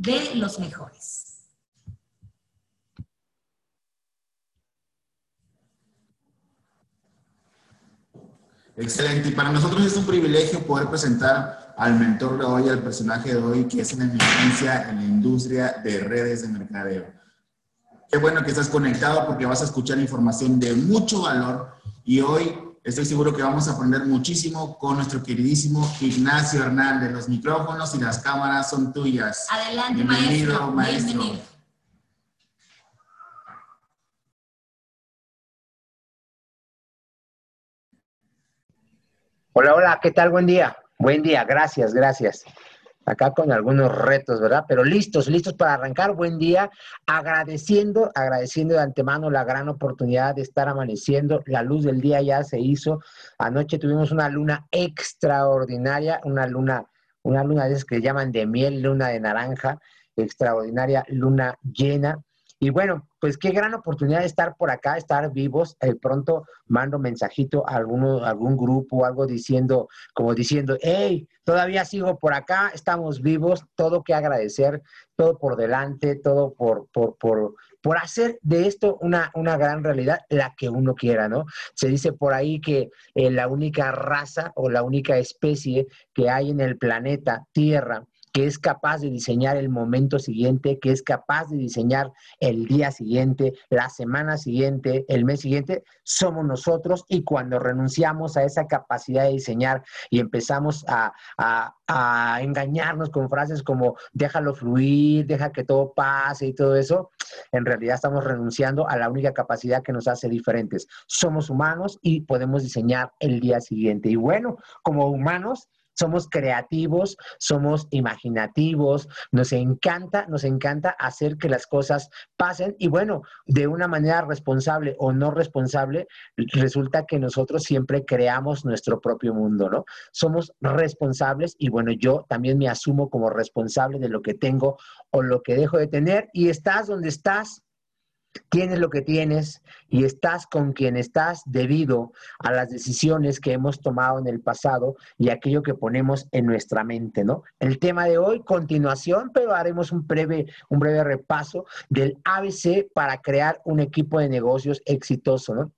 de los mejores. Excelente. Y para nosotros es un privilegio poder presentar al mentor de hoy, al personaje de hoy, que es una eminencia en la industria de redes de mercadeo. Qué bueno que estás conectado porque vas a escuchar información de mucho valor y hoy estoy seguro que vamos a aprender muchísimo con nuestro queridísimo Ignacio Hernández. Los micrófonos y las cámaras son tuyas. Adelante, Bienvenido, maestro. Bienvenido. Hola, hola, ¿qué tal? Buen día. Buen día, gracias, gracias. Acá con algunos retos, ¿verdad? Pero listos, listos para arrancar. Buen día. Agradeciendo, agradeciendo de antemano la gran oportunidad de estar amaneciendo. La luz del día ya se hizo. Anoche tuvimos una luna extraordinaria, una luna, una luna de esas que llaman de miel, luna de naranja, extraordinaria luna llena. Y bueno, pues qué gran oportunidad de estar por acá, estar vivos. De pronto mando mensajito a alguno, algún grupo, algo diciendo, como diciendo, hey, todavía sigo por acá, estamos vivos, todo que agradecer, todo por delante, todo por, por, por, por hacer de esto una, una gran realidad, la que uno quiera, ¿no? Se dice por ahí que eh, la única raza o la única especie que hay en el planeta Tierra, que es capaz de diseñar el momento siguiente, que es capaz de diseñar el día siguiente, la semana siguiente, el mes siguiente, somos nosotros y cuando renunciamos a esa capacidad de diseñar y empezamos a, engañarnos con frases como déjalo fluir, deja que todo pase y todo eso, en realidad estamos renunciando a la única capacidad que nos hace diferentes. Somos humanos y podemos diseñar el día siguiente. Y bueno, como humanos, somos creativos, somos imaginativos, nos encanta, nos encanta hacer que las cosas pasen y bueno, de una manera responsable o no responsable, resulta que nosotros siempre creamos nuestro propio mundo, ¿no? Somos responsables y bueno, yo también me asumo como responsable de lo que tengo o lo que dejo de tener y estás donde estás tienes lo que tienes y estás con quien estás debido a las decisiones que hemos tomado en el pasado y aquello que ponemos en nuestra mente, ¿no? El tema de hoy, continuación, pero haremos un breve, un breve repaso del ABC para crear un equipo de negocios exitoso, ¿no?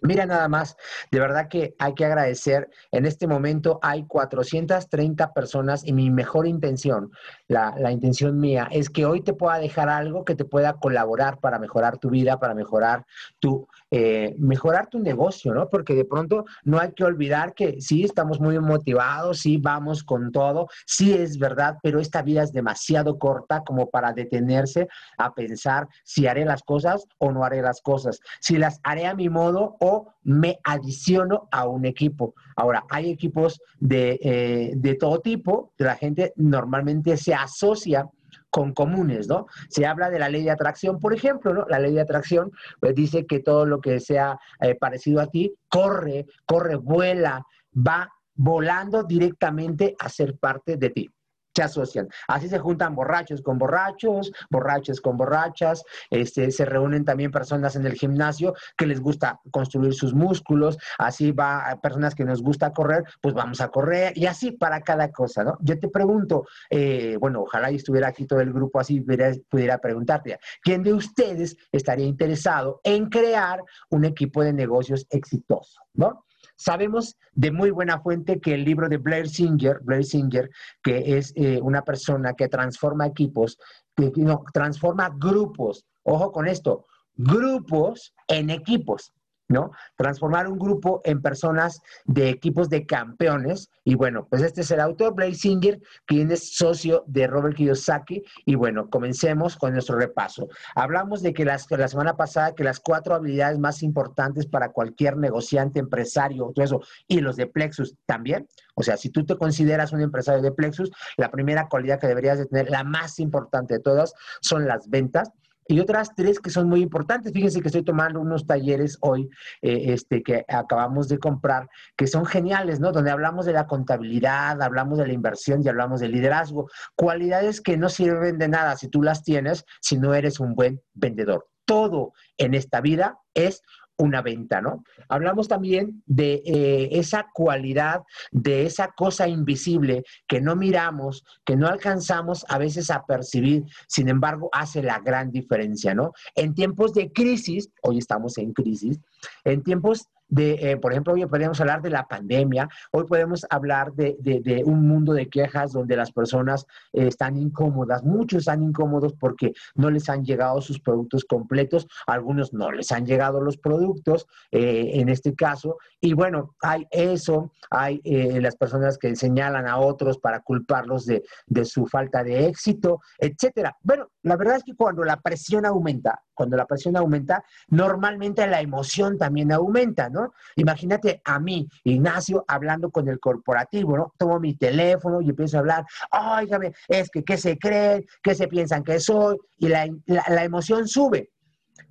Mira nada más, de verdad que hay que agradecer. En este momento hay 430 personas y mi mejor intención, la, la, intención mía, es que hoy te pueda dejar algo que te pueda colaborar para mejorar tu vida, para mejorar tu, eh, mejorar tu negocio, ¿no? Porque de pronto no hay que olvidar que sí, estamos muy motivados, sí, vamos con todo, sí es verdad, pero esta vida es demasiado corta como para detenerse a pensar si haré las cosas o no haré las cosas, si las haré a mi modo o me adiciono a un equipo. Ahora, hay equipos de, eh, de todo tipo, la gente normalmente se asocia con comunes, ¿no? Se habla de la ley de atracción, por ejemplo, ¿no? La ley de atracción pues, dice que todo lo que sea eh, parecido a ti corre, corre, vuela, va volando directamente a ser parte de ti se asocian. Así se juntan borrachos con borrachos, borrachos con borrachas, este, se reúnen también personas en el gimnasio que les gusta construir sus músculos, así va a personas que nos gusta correr, pues vamos a correr y así para cada cosa, ¿no? Yo te pregunto, eh, bueno, ojalá estuviera aquí todo el grupo así, pudiera, pudiera preguntarte, ¿quién de ustedes estaría interesado en crear un equipo de negocios exitoso, ¿no? Sabemos de muy buena fuente que el libro de Blair Singer, Blair Singer, que es eh, una persona que transforma equipos, que no, transforma grupos, ojo con esto, grupos en equipos. ¿No? Transformar un grupo en personas de equipos de campeones. Y bueno, pues este es el autor, Blake Singer, quien es socio de Robert Kiyosaki. Y bueno, comencemos con nuestro repaso. Hablamos de que las, la semana pasada que las cuatro habilidades más importantes para cualquier negociante, empresario, todo eso, y los de Plexus también. O sea, si tú te consideras un empresario de Plexus, la primera cualidad que deberías de tener, la más importante de todas, son las ventas y otras tres que son muy importantes. Fíjense que estoy tomando unos talleres hoy eh, este, que acabamos de comprar, que son geniales, ¿no? Donde hablamos de la contabilidad, hablamos de la inversión y hablamos del liderazgo. Cualidades que no sirven de nada si tú las tienes, si no eres un buen vendedor. Todo en esta vida es una venta, ¿no? Hablamos también de eh, esa cualidad, de esa cosa invisible que no miramos, que no alcanzamos a veces a percibir, sin embargo, hace la gran diferencia, ¿no? En tiempos de crisis, hoy estamos en crisis, en tiempos de, eh, por ejemplo, hoy podemos hablar de la pandemia, hoy podemos hablar de, un mundo de quejas donde las personas eh, están incómodas, muchos están incómodos porque no les han llegado sus productos completos, algunos no les han llegado los productos, eh, en este caso, y bueno, hay eso, hay las personas que señalan a otros para culparlos de, de su falta de éxito, etcétera. Bueno, la verdad es que cuando la presión aumenta, cuando la presión aumenta, normalmente la emoción también aumenta, ¿no? Imagínate a mí, Ignacio, hablando con el corporativo, ¿no? Tomo mi teléfono y empiezo a hablar, óigame, es que qué se creen, qué se piensan que soy, y la, la emoción sube.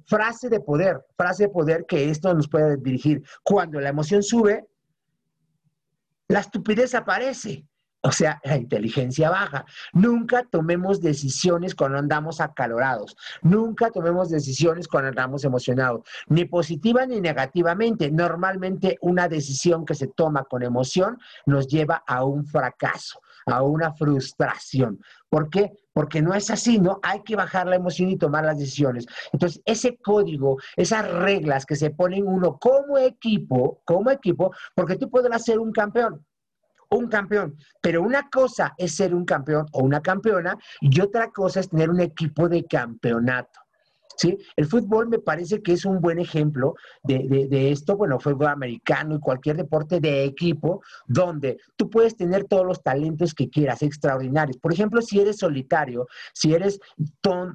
Frase de poder, frase de poder que esto nos puede dirigir. Cuando la emoción sube, la estupidez aparece. O sea, la inteligencia baja. Nunca tomemos decisiones cuando andamos acalorados. Nunca tomemos decisiones cuando andamos emocionados, ni positiva ni negativamente. Normalmente una decisión que se toma con emoción nos lleva a un fracaso, a una frustración. ¿Por qué? Porque no es así, ¿no? Hay que bajar la emoción y tomar las decisiones. Entonces, ese código, esas reglas que se ponen uno como equipo, como equipo, porque tú puedes ser un campeón, un campeón. Pero una cosa es ser un campeón o una campeona y otra cosa es tener un equipo de campeonato. ¿Sí? El fútbol me parece que es un buen ejemplo de, de, esto, bueno, fútbol americano y cualquier deporte de equipo, donde tú puedes tener todos los talentos que quieras, extraordinarios. Por ejemplo, si eres solitario, si eres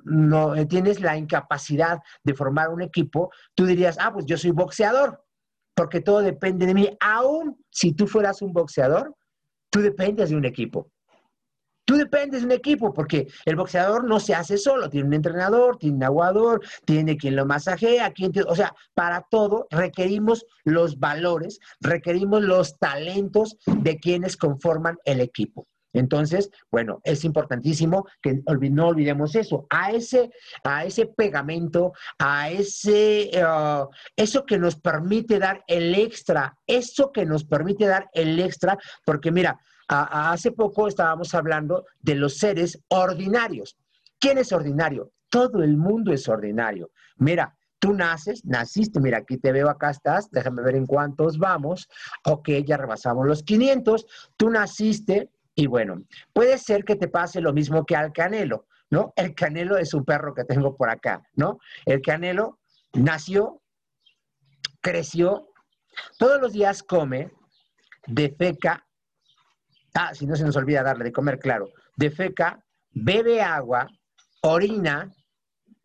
no, eh, tienes la incapacidad de formar un equipo, tú dirías, ah, pues yo soy boxeador, porque todo depende de mí. Aún si tú fueras un boxeador, Tú dependes de un equipo. Tú dependes de un equipo porque el boxeador no se hace solo, tiene un entrenador, tiene un aguador, tiene quien lo masajea, quien o sea, para todo requerimos los valores, requerimos los talentos de quienes conforman el equipo. Entonces, bueno, es importantísimo que no olvidemos eso, a ese, a ese pegamento, a ese, uh, eso que nos permite dar el extra, eso que nos permite dar el extra, porque mira, hace poco estábamos hablando de los seres ordinarios. ¿Quién es ordinario? Todo el mundo es ordinario. Mira, tú naces, naciste, mira, aquí te veo, acá estás, déjame ver en cuántos vamos. Ok, ya rebasamos los 500. Tú naciste, y bueno, puede ser que te pase lo mismo que al canelo, ¿no? El canelo es un perro que tengo por acá, ¿no? El canelo nació, creció, todos los días come, defeca, ah, si no se nos olvida darle de comer, claro, defeca, bebe agua, orina,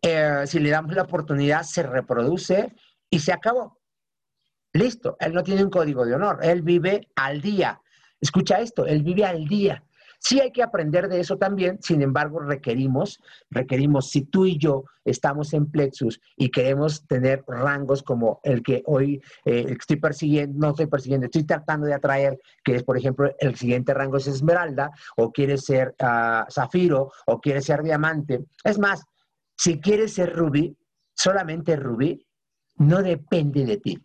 eh, si le damos la oportunidad, se reproduce y se acabó. Listo, él no tiene un código de honor, él vive al día. Escucha esto, él vive al día. Sí hay que aprender de eso también, sin embargo requerimos, requerimos, si tú y yo estamos en Plexus y queremos tener rangos como el que hoy eh, estoy persiguiendo, no estoy persiguiendo, estoy tratando de atraer, que es por ejemplo el siguiente rango es Esmeralda, o quieres ser ah, Zafiro, o quieres ser Diamante. Es más, si quieres ser Rubí, solamente Rubí, no depende de ti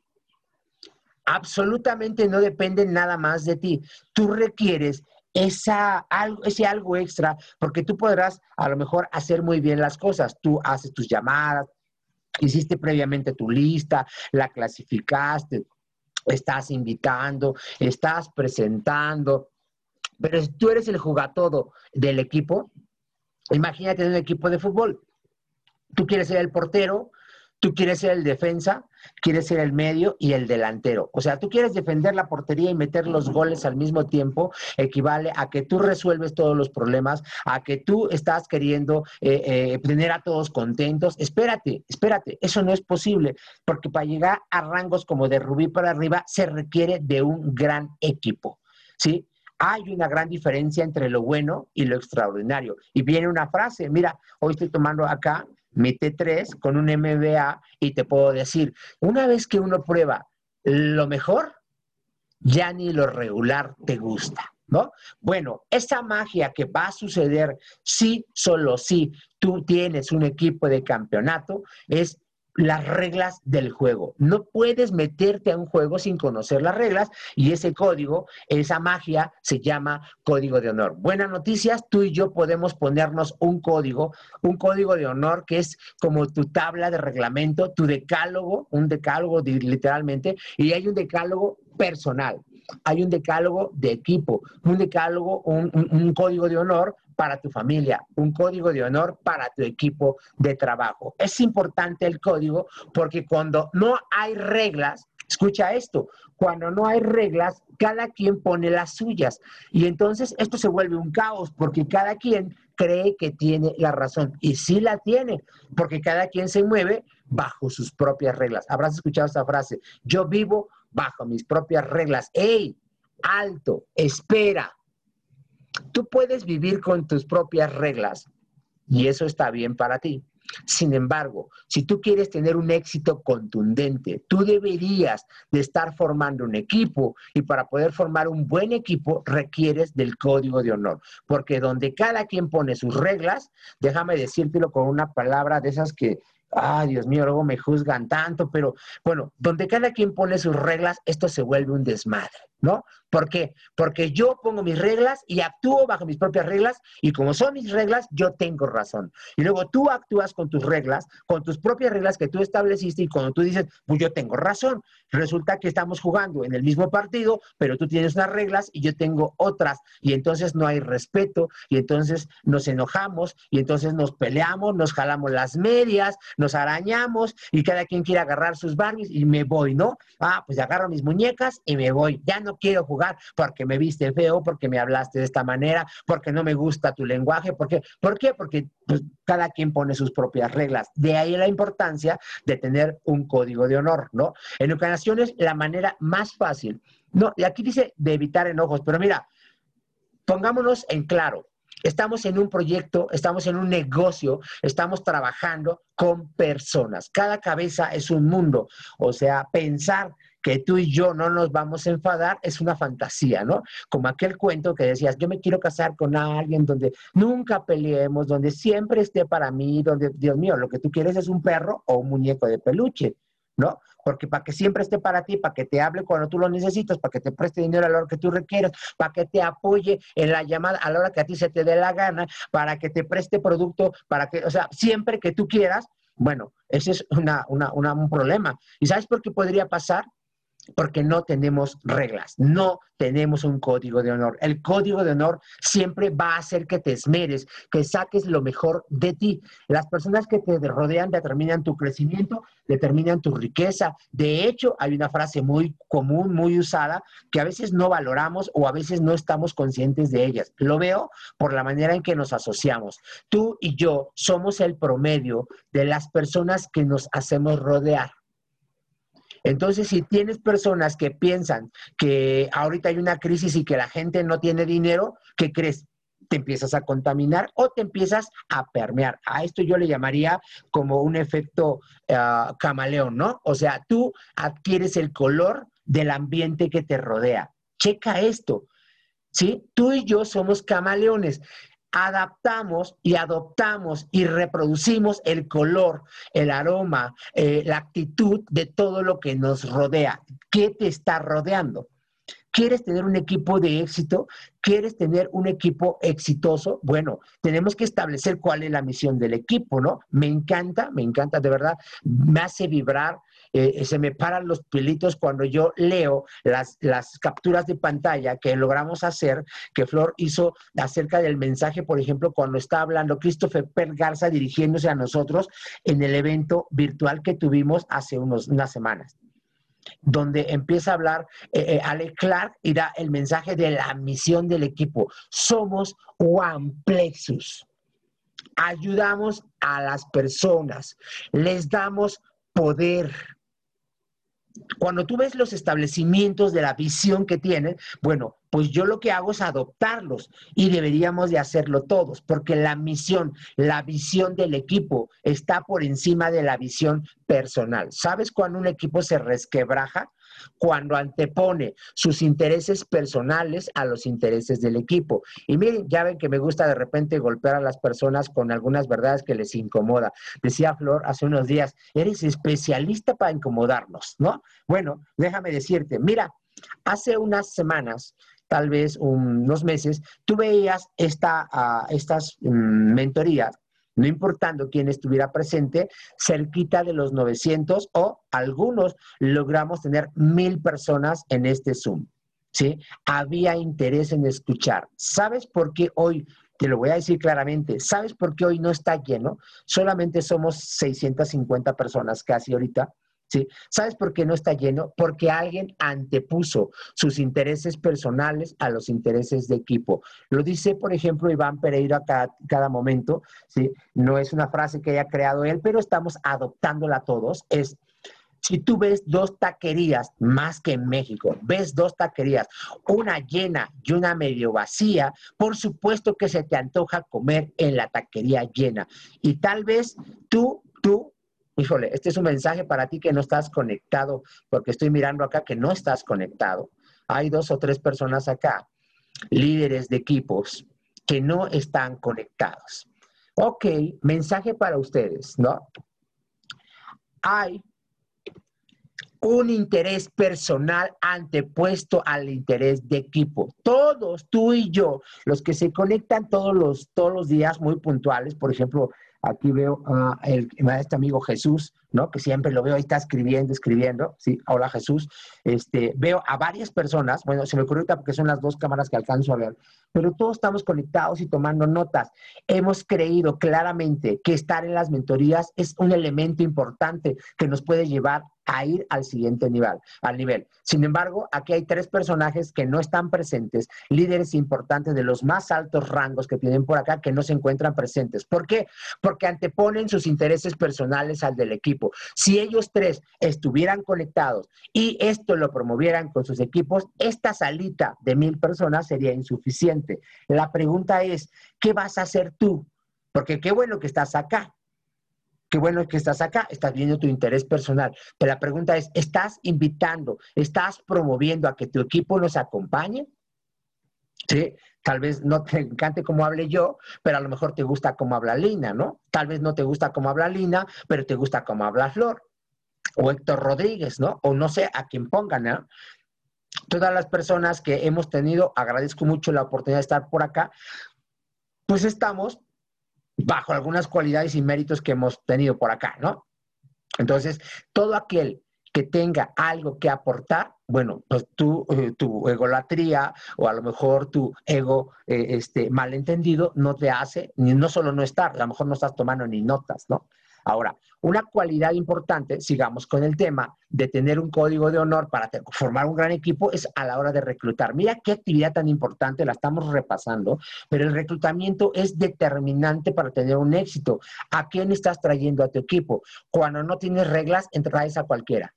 absolutamente no depende nada más de ti. Tú requieres esa, ese algo extra porque tú podrás a lo mejor hacer muy bien las cosas. Tú haces tus llamadas, hiciste previamente tu lista, la clasificaste, estás invitando, estás presentando. Pero si tú eres el jugatodo del equipo, imagínate un equipo de fútbol. Tú quieres ser el portero, Tú quieres ser el defensa, quieres ser el medio y el delantero. O sea, tú quieres defender la portería y meter los goles al mismo tiempo, equivale a que tú resuelves todos los problemas, a que tú estás queriendo eh, eh, tener a todos contentos. Espérate, espérate, eso no es posible, porque para llegar a rangos como de Rubí para arriba se requiere de un gran equipo. ¿Sí? hay una gran diferencia entre lo bueno y lo extraordinario. Y viene una frase, mira, hoy estoy tomando acá mi T3 con un MBA y te puedo decir, una vez que uno prueba lo mejor, ya ni lo regular te gusta, ¿no? Bueno, esa magia que va a suceder si, solo si tú tienes un equipo de campeonato, es las reglas del juego. No puedes meterte a un juego sin conocer las reglas y ese código, esa magia, se llama código de honor. Buenas noticias, tú y yo podemos ponernos un código, un código de honor que es como tu tabla de reglamento, tu decálogo, un decálogo literalmente, y hay un decálogo personal. Hay un decálogo de equipo, un decálogo, un, código de honor para tu familia, un código de honor para tu equipo de trabajo. Es importante el código porque cuando no hay reglas, escucha esto, cuando no hay reglas, cada quien pone las suyas. Y entonces esto se vuelve un caos porque cada quien cree que tiene la razón. Y sí la tiene, porque cada quien se mueve bajo sus propias reglas. Habrás escuchado esta frase, yo vivo bajo mis propias reglas. ¡Ey! Alto, espera, Tú puedes vivir con tus propias reglas y eso está bien para ti. Sin embargo, si tú quieres tener un éxito contundente, tú deberías de estar formando un equipo y para poder formar un buen equipo requieres del código de honor, porque donde cada quien pone sus reglas, déjame decírtelo con una palabra de esas que, ay Dios mío, luego me juzgan tanto, pero bueno, donde cada quien pone sus reglas, esto se vuelve un desmadre. ¿no? ¿Por qué? Porque yo pongo mis reglas y actúo bajo mis propias reglas y como son mis reglas, yo tengo razón. Y luego tú actúas con tus reglas, con tus propias reglas que tú estableciste y cuando tú dices, pues yo tengo razón, resulta que estamos jugando en el mismo partido, pero tú tienes unas reglas y yo tengo otras y entonces no hay respeto y entonces nos enojamos y entonces nos peleamos, nos jalamos las medias, nos arañamos y cada quien quiere agarrar sus Barbies y me voy, ¿no? Ah, pues agarro mis muñecas y me voy. Ya no quiero jugar porque me viste feo, porque me hablaste de esta manera, porque no me gusta tu lenguaje, porque, ¿por qué? Porque pues, cada quien pone sus propias reglas. De ahí la importancia de tener un código de honor, ¿no? En ocasiones, la manera más fácil, no, y aquí dice de evitar enojos, pero mira, pongámonos en claro. Estamos en un proyecto, estamos en un negocio, estamos trabajando con personas. Cada cabeza es un mundo. O sea, pensar que tú y yo no nos vamos a enfadar es una fantasía, ¿no? Como aquel cuento que decías, yo me quiero casar con alguien donde nunca peleemos, donde siempre esté para mí, donde, Dios mío, lo que tú quieres es un perro o un muñeco de peluche, ¿no? Porque para que siempre esté para ti, para que te hable cuando tú lo necesitas, para que te preste dinero a la hora que tú requieras, para que te apoye en la llamada a la hora que a ti se te dé la gana, para que te preste producto, para que, o sea, siempre que tú quieras, bueno, ese es un problema. ¿Y sabes por qué podría pasar? Porque no tenemos reglas, no tenemos un código de honor. El código de honor siempre va a hacer que te esmeres, que saques lo mejor de ti. Las personas que te rodean determinan tu crecimiento, determinan tu riqueza. De hecho, hay una frase muy común, muy usada, que a veces no valoramos o a veces no estamos conscientes de ellas. Lo veo por la manera en que nos asociamos. Tú y yo somos el promedio de las personas que nos hacemos rodear. Entonces, si tienes personas que piensan que ahorita hay una crisis y que la gente no tiene dinero, ¿qué crees? te empiezas a contaminar o te empiezas a permear. A esto yo le llamaría como un efecto ah, camaleón, ¿no? O sea, tú adquieres el color del ambiente que te rodea. Checa esto, ¿sí? Tú y yo somos camaleones adaptamos y adoptamos y reproducimos el color, el aroma, eh, la actitud de todo lo que nos rodea. ¿Qué te está rodeando? ¿Quieres tener un equipo de éxito? ¿Quieres tener un equipo exitoso? Bueno, tenemos que establecer cuál es la misión del equipo, ¿no? Me encanta, me encanta, de verdad, me hace vibrar eh, se me paran los pelitos cuando yo leo las, las capturas de pantalla que logramos hacer, que Flor hizo acerca del mensaje, por ejemplo, cuando está hablando Christopher Per Garza dirigiéndose a nosotros en el evento virtual que tuvimos hace unos, unas semanas donde empieza a hablar eh, eh, Clark y da el mensaje de la misión del equipo. Somos One Plexus. Ayudamos a las personas, les damos poder, cuando tú ves los establecimientos de la visión que tienen, bueno, pues yo lo que hago es adoptarlos y deberíamos de hacerlo todos, porque la misión, la visión del equipo está por encima de la visión personal. ¿Sabes cuando un equipo se resquebraja? Cuando antepone sus intereses personales a los intereses del equipo. Y miren, ya ven que me gusta de repente golpear a las personas con algunas verdades que les incomoda. Decía Flor hace unos días, eres especialista para incomodarnos, ¿no? Bueno, déjame decirte, mira, hace unas semanas tal vez unos meses, tú veías esta, uh, estas um, mentorías no importando quién estuviera presente, cerquita de los 900 o algunos logramos tener mil personas en este Zoom. ¿sí? Había interés en escuchar. ¿Sabes por qué hoy? Te lo voy a decir claramente. ¿Sabes por qué hoy no está lleno? Solamente somos 650 personas casi ahorita. ¿Sí? ¿Sabes por qué no está lleno? Porque alguien antepuso sus intereses personales a los intereses de equipo. Lo dice, por ejemplo, Iván Pereira cada, cada momento, ¿sí? No es una frase que haya creado él, pero estamos adoptándola todos. Es, si tú ves dos taquerías, más que en México, ves dos taquerías, una llena y una medio vacía, por supuesto que se te antoja comer en la taquería llena. Y tal vez tú, tú híjole, este es un mensaje para ti que no estás conectado, porque estoy mirando acá que no estás conectado. Hay dos o tres personas acá, líderes de equipos, que no están conectados. Ok, mensaje para ustedes, ¿no? Hay un interés personal antepuesto al interés de equipo. Todos, tú y yo, los que se conectan todos los, todos los días muy puntuales, por ejemplo, Aquí veo a el, este amigo Jesús, ¿no? Que siempre lo veo ahí, está escribiendo, escribiendo, ¿sí? Hola Jesús. Este, veo a varias personas, bueno, se me ocurrió ahorita porque son las dos cámaras que alcanzo a ver, pero todos estamos conectados y tomando notas. Hemos creído claramente que estar en las mentorías es un elemento importante que nos puede llevar a ir al siguiente nivel, al nivel. Sin embargo, aquí hay tres personajes que no están presentes, líderes importantes de los más altos rangos que tienen por acá que no se encuentran presentes. ¿Por qué? Porque anteponen sus intereses personales al del equipo. Si ellos tres estuvieran conectados y esto lo promovieran con sus equipos, esta salita de mil personas sería insuficiente. La pregunta es, ¿qué vas a hacer tú? Porque qué bueno que estás acá, Qué bueno que estás acá, estás viendo tu interés personal. Pero la pregunta es, ¿estás invitando, estás promoviendo a que tu equipo nos acompañe? Sí, tal vez no te encante cómo hable yo, pero a lo mejor te gusta cómo habla Lina, ¿no? Tal vez no te gusta cómo habla Lina, pero te gusta cómo habla Flor. O Héctor Rodríguez, ¿no? O no sé a quién pongan, ¿no? Todas las personas que hemos tenido, agradezco mucho la oportunidad de estar por acá, pues estamos bajo algunas cualidades y méritos que hemos tenido por acá, ¿no? Entonces, todo aquel que tenga algo que aportar, bueno, pues tu, eh, tu egolatría o a lo mejor tu ego eh, este, malentendido no te hace, ni no solo no estar, a lo mejor no estás tomando ni notas, ¿no? Ahora, una cualidad importante, sigamos con el tema, de tener un código de honor para formar un gran equipo es a la hora de reclutar. Mira qué actividad tan importante, la estamos repasando, pero el reclutamiento es determinante para tener un éxito. ¿A quién estás trayendo a tu equipo? Cuando no tienes reglas, traes a cualquiera.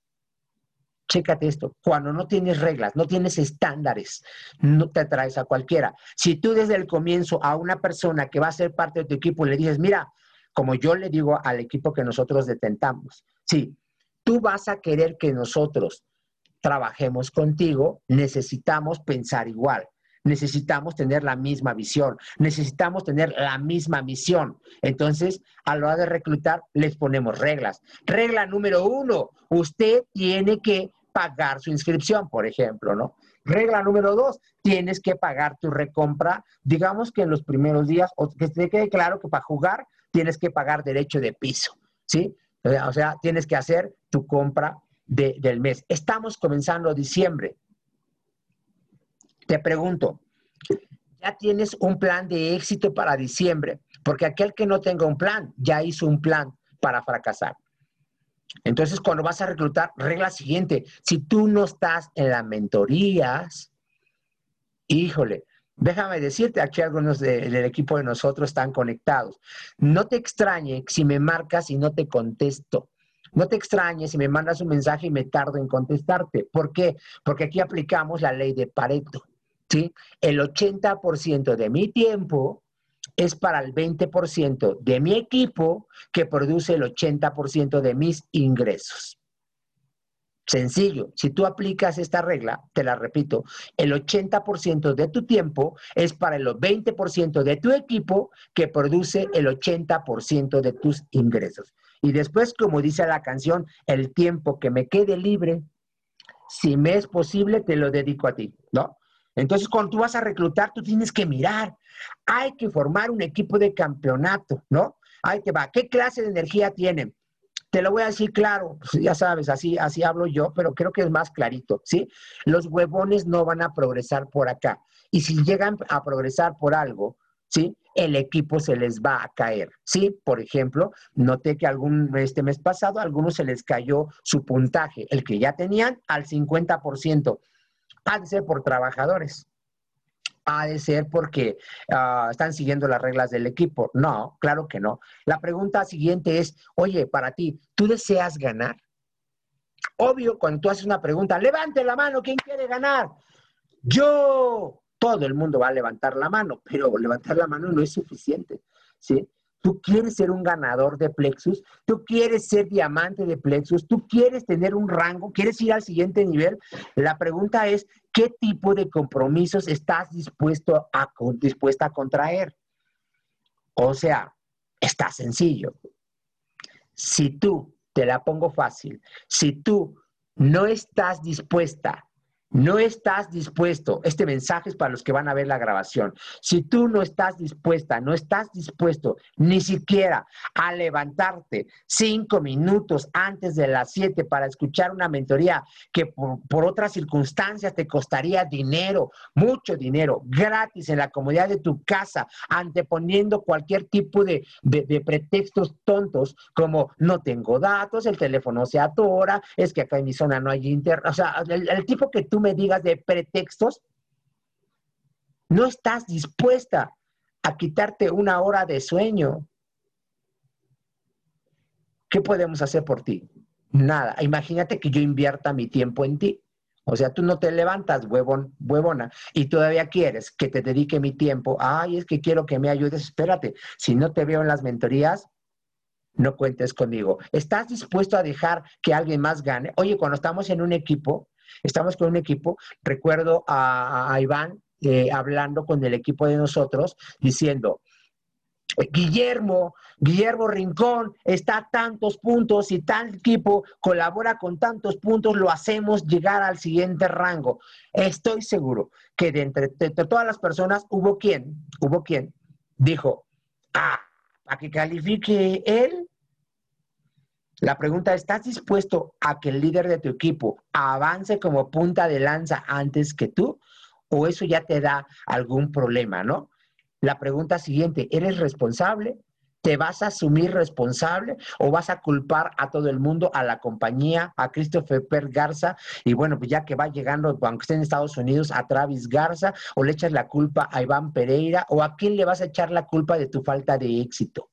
Chécate esto, cuando no tienes reglas, no tienes estándares, no te traes a cualquiera. Si tú desde el comienzo a una persona que va a ser parte de tu equipo le dices, mira, como yo le digo al equipo que nosotros detentamos, sí, tú vas a querer que nosotros trabajemos contigo, necesitamos pensar igual. Necesitamos tener la misma visión, necesitamos tener la misma misión. Entonces, a la hora de reclutar, les ponemos reglas. Regla número uno, usted tiene que pagar su inscripción, por ejemplo, ¿no? Regla número dos, tienes que pagar tu recompra, digamos que en los primeros días, o que te quede claro que para jugar tienes que pagar derecho de piso, ¿sí? O sea, tienes que hacer tu compra del mes. Estamos comenzando diciembre. Te pregunto, ¿ya tienes un plan de éxito para diciembre? Porque aquel que no tenga un plan, ya hizo un plan para fracasar. Entonces, cuando vas a reclutar, regla siguiente, si tú no estás en las mentorías, híjole, Déjame decirte, aquí algunos del equipo de nosotros están conectados. No te extrañe si me marcas y no te contesto. No te extrañes si me mandas un mensaje y me tardo en contestarte. ¿Por qué? Porque aquí aplicamos la ley de Pareto. ¿sí? El 80% de mi tiempo es para el 20% de mi equipo que produce el 80% de mis ingresos. Sencillo, si tú aplicas esta regla, te la repito, el 80% de tu tiempo es para el 20% de tu equipo que produce el 80% de tus ingresos. Y después, como dice la canción, el tiempo que me quede libre, si me es posible, te lo dedico a ti, ¿no? Entonces, cuando tú vas a reclutar, tú tienes que mirar. Hay que formar un equipo de campeonato, ¿no? Ahí te va. ¿Qué clase de energía tienen? Te lo voy a decir claro, pues, ya sabes, así, así hablo yo, pero creo que es más clarito, ¿sí? Los huevones no van a progresar por acá. Y si llegan a progresar por algo, ¿sí? El equipo se les va a caer, ¿sí? Por ejemplo, noté que algún, este mes pasado a algunos se les cayó su puntaje, el que ya tenían al 50%. Ha de ser por trabajadores, ha de ser porque uh, están siguiendo las reglas del equipo. No, claro que no. La pregunta siguiente es, oye, para ti, ¿tú deseas ganar? Obvio, cuando tú haces una pregunta, levante la mano, ¿quién quiere ganar? Yo, todo el mundo va a levantar la mano, pero levantar la mano no es suficiente, ¿sí? Tú quieres ser un ganador de Plexus, tú quieres ser diamante de Plexus, tú quieres tener un rango, quieres ir al siguiente nivel. La pregunta es, ¿qué tipo de compromisos estás dispuesto a, dispuesta a contraer? O sea, está sencillo. Si tú, te la pongo fácil, si tú no estás dispuesta no estás dispuesto, este mensaje es para los que van a ver la grabación, si tú no estás dispuesta, no estás dispuesto ni siquiera a levantarte cinco minutos antes de las siete para escuchar una mentoría que por, otras circunstancias te costaría dinero, mucho dinero, gratis en la comodidad de tu casa, anteponiendo cualquier tipo de, pretextos tontos como no tengo datos, el teléfono se atora, es que acá en mi zona no hay internet, o sea, el tipo que tú me digas de pretextos, no estás dispuesta a quitarte una hora de sueño. ¿Qué podemos hacer por ti? Nada. Imagínate que yo invierta mi tiempo en ti. O sea, tú no te levantas, huevona, y todavía quieres que te dedique mi tiempo. Ay, es que quiero que me ayudes. Espérate, si no te veo en las mentorías, no cuentes conmigo. ¿Estás dispuesto a dejar que alguien más gane? Oye, cuando estamos en un equipo, Estamos con un equipo, recuerdo a, Iván eh, hablando con el equipo de nosotros, diciendo, Guillermo, Guillermo Rincón está a tantos puntos y tal equipo colabora con tantos puntos, lo hacemos llegar al siguiente rango. Estoy seguro que de entre, de todas las personas hubo quien, hubo quien dijo, ah, a que califique él, la pregunta, ¿estás dispuesto a que el líder de tu equipo avance como punta de lanza antes que tú? ¿O eso ya te da algún problema, no? La pregunta siguiente, ¿eres responsable? ¿Te vas a asumir responsable o vas a culpar a todo el mundo, a la compañía, a Christopher Garza? Y bueno, pues ya que va llegando, aunque esté en Estados Unidos, a Travis Garza, o le echas la culpa a Iván Pereira, o a quién le vas a echar la culpa de tu falta de éxito.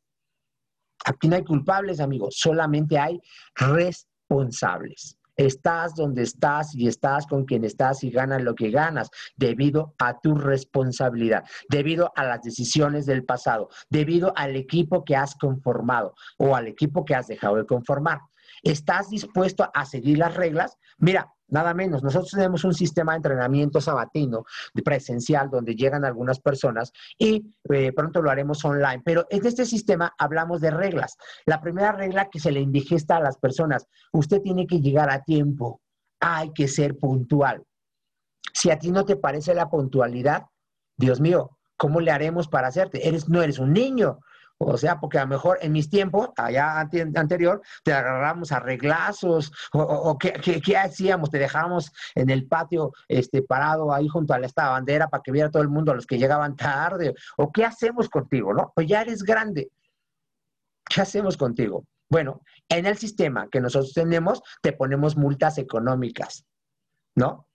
Aquí no hay culpables, amigos, solamente hay responsables. Estás donde estás y estás con quien estás y ganas lo que ganas debido a tu responsabilidad, debido a las decisiones del pasado, debido al equipo que has conformado o al equipo que has dejado de conformar. ¿Estás dispuesto a seguir las reglas? Mira, Nada menos. Nosotros tenemos un sistema de entrenamiento sabatino presencial donde llegan algunas personas y eh, pronto lo haremos online. Pero en este sistema hablamos de reglas. La primera regla que se le indigesta a las personas, usted tiene que llegar a tiempo. Hay que ser puntual. Si a ti no te parece la puntualidad, Dios mío, ¿cómo le haremos para hacerte? Eres, no eres un niño, o sea, porque a lo mejor en mis tiempos, allá anterior, te agarramos a reglazos, o, ¿qué, hacíamos? Te dejábamos en el patio este, parado ahí junto a esta bandera para que viera todo el mundo a los que llegaban tarde, o ¿qué hacemos contigo? ¿No? Pues ya eres grande. ¿Qué hacemos contigo? Bueno, en el sistema que nosotros tenemos, te ponemos multas económicas, ¿no?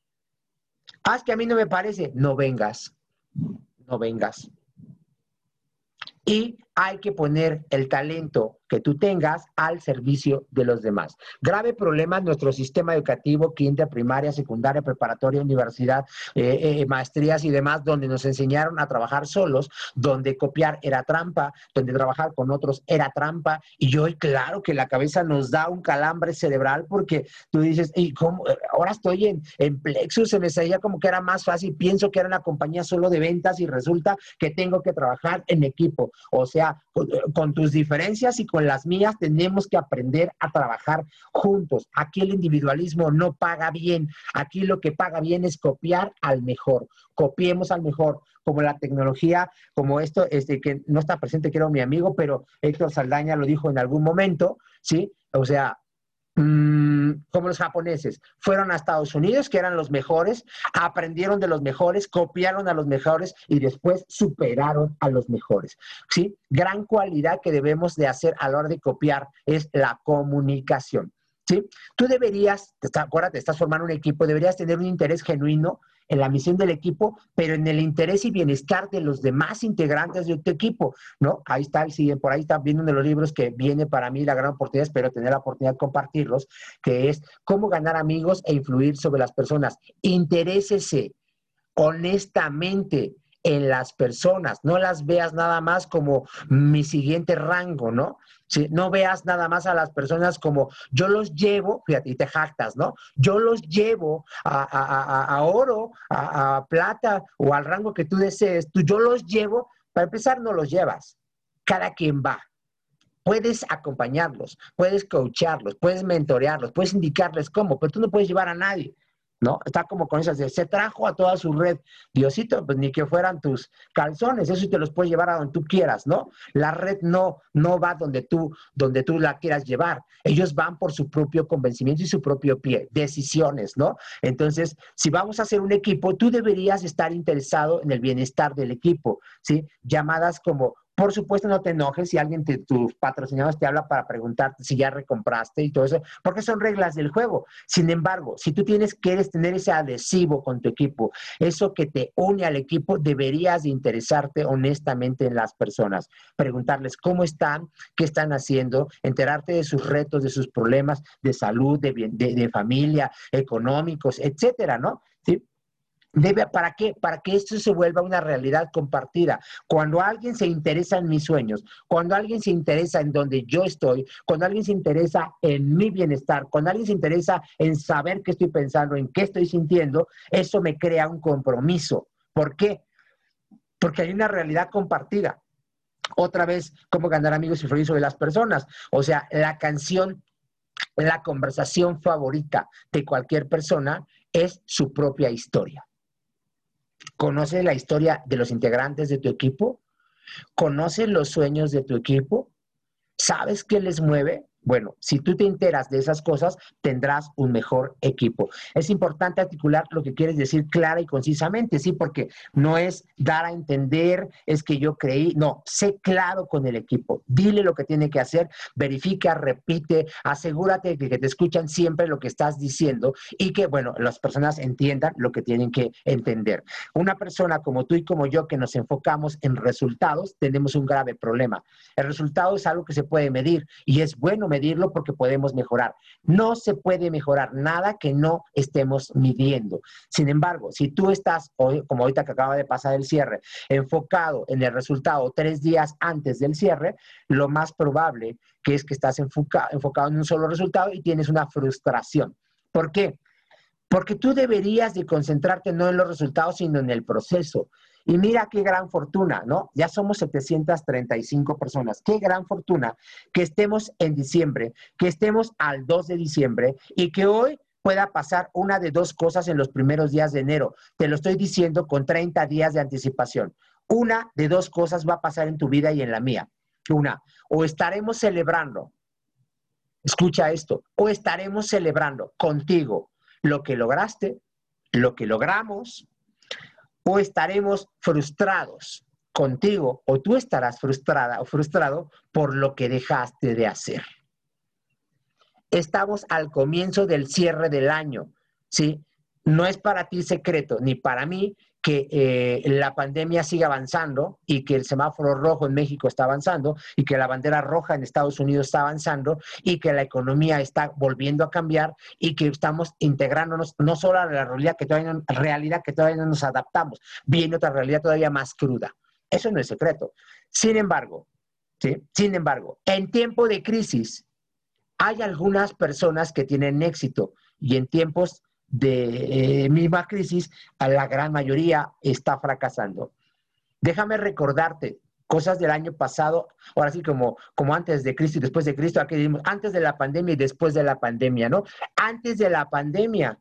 Ah, es que a mí no me parece, no vengas, no vengas. Y hay que poner el talento que tú tengas al servicio de los demás. Grave problema en nuestro sistema educativo, quinta, primaria, secundaria, preparatoria, universidad, eh, eh, maestrías y demás, donde nos enseñaron a trabajar solos, donde copiar era trampa, donde trabajar con otros era trampa. Y hoy, claro que la cabeza nos da un calambre cerebral porque tú dices, ¿y cómo? Ahora estoy en, en Plexus, se me salía como que era más fácil, pienso que era una compañía solo de ventas y resulta que tengo que trabajar en equipo. O sea, con, con tus diferencias y con las mías tenemos que aprender a trabajar juntos. Aquí el individualismo no paga bien. Aquí lo que paga bien es copiar al mejor. Copiemos al mejor, como la tecnología, como esto, este, que no está presente, quiero mi amigo, pero Héctor Saldaña lo dijo en algún momento, ¿sí? O sea, como los japoneses, fueron a Estados Unidos, que eran los mejores, aprendieron de los mejores, copiaron a los mejores y después superaron a los mejores. ¿sí? Gran cualidad que debemos de hacer a la hora de copiar es la comunicación. ¿sí? Tú deberías, acuérdate, estás formando un equipo, deberías tener un interés genuino en la misión del equipo, pero en el interés y bienestar de los demás integrantes de tu equipo, ¿no? Ahí está, el por ahí está viendo de los libros que viene para mí la gran oportunidad, espero tener la oportunidad de compartirlos, que es cómo ganar amigos e influir sobre las personas. Interésese honestamente en las personas, no las veas nada más como mi siguiente rango, ¿no? Si no veas nada más a las personas como yo los llevo, fíjate, y te jactas, ¿no? Yo los llevo a, a, a, a oro, a, plata o al rango que tú desees, tú, yo los llevo, para empezar no los llevas, cada quien va. Puedes acompañarlos, puedes coacharlos, puedes mentorearlos, puedes indicarles cómo, pero tú no puedes llevar a nadie. ¿No? Está como con esas de, se trajo a toda su red. Diosito, pues ni que fueran tus calzones, eso te los puedes llevar a donde tú quieras, ¿no? La red no, no va donde tú, donde tú la quieras llevar. Ellos van por su propio convencimiento y su propio pie, decisiones, ¿no? Entonces, si vamos a hacer un equipo, tú deberías estar interesado en el bienestar del equipo, ¿sí? Llamadas como por supuesto, no te enojes si alguien de tus patrocinadores te habla para preguntarte si ya recompraste y todo eso, porque son reglas del juego. Sin embargo, si tú tienes, quieres tener ese adhesivo con tu equipo, eso que te une al equipo, deberías de interesarte honestamente en las personas, preguntarles cómo están, qué están haciendo, enterarte de sus retos, de sus problemas de salud, de, de, de familia, económicos, etcétera, ¿no? Debe, ¿Para qué? Para que esto se vuelva una realidad compartida. Cuando alguien se interesa en mis sueños, cuando alguien se interesa en donde yo estoy, cuando alguien se interesa en mi bienestar, cuando alguien se interesa en saber qué estoy pensando, en qué estoy sintiendo, eso me crea un compromiso. ¿Por qué? Porque hay una realidad compartida. Otra vez, cómo ganar amigos y influir sobre las personas. O sea, la canción, la conversación favorita de cualquier persona es su propia historia. ¿Conoces la historia de los integrantes de tu equipo? ¿Conoces los sueños de tu equipo? ¿Sabes qué les mueve? Bueno, si tú te enteras de esas cosas, tendrás un mejor equipo. Es importante articular lo que quieres decir clara y concisamente, sí, porque no es dar a entender, es que yo creí, no, sé claro con el equipo, dile lo que tiene que hacer, verifica, repite, asegúrate de que te escuchan siempre lo que estás diciendo y que, bueno, las personas entiendan lo que tienen que entender. Una persona como tú y como yo que nos enfocamos en resultados, tenemos un grave problema. El resultado es algo que se puede medir y es bueno medirlo porque podemos mejorar. No se puede mejorar nada que no estemos midiendo. Sin embargo, si tú estás, hoy, como ahorita que acaba de pasar el cierre, enfocado en el resultado tres días antes del cierre, lo más probable que es que estás enfoca, enfocado en un solo resultado y tienes una frustración. ¿Por qué? Porque tú deberías de concentrarte no en los resultados, sino en el proceso. Y mira qué gran fortuna, ¿no? Ya somos 735 personas. Qué gran fortuna que estemos en diciembre, que estemos al 2 de diciembre y que hoy pueda pasar una de dos cosas en los primeros días de enero. Te lo estoy diciendo con 30 días de anticipación. Una de dos cosas va a pasar en tu vida y en la mía. Una, o estaremos celebrando, escucha esto, o estaremos celebrando contigo lo que lograste, lo que logramos, o estaremos frustrados contigo o tú estarás frustrada o frustrado por lo que dejaste de hacer. Estamos al comienzo del cierre del año, ¿sí? No es para ti secreto, ni para mí, que eh, la pandemia sigue avanzando y que el semáforo rojo en México está avanzando y que la bandera roja en Estados Unidos está avanzando y que la economía está volviendo a cambiar y que estamos integrándonos no solo a la realidad que todavía realidad que todavía no nos adaptamos, viene otra realidad todavía más cruda. Eso no es secreto. Sin embargo, ¿sí? sin embargo, en tiempo de crisis hay algunas personas que tienen éxito y en tiempos de eh, misma crisis, a la gran mayoría está fracasando. Déjame recordarte cosas del año pasado, ahora sí como, como antes de Cristo y después de Cristo, aquí antes de la pandemia y después de la pandemia, ¿no? Antes de la pandemia,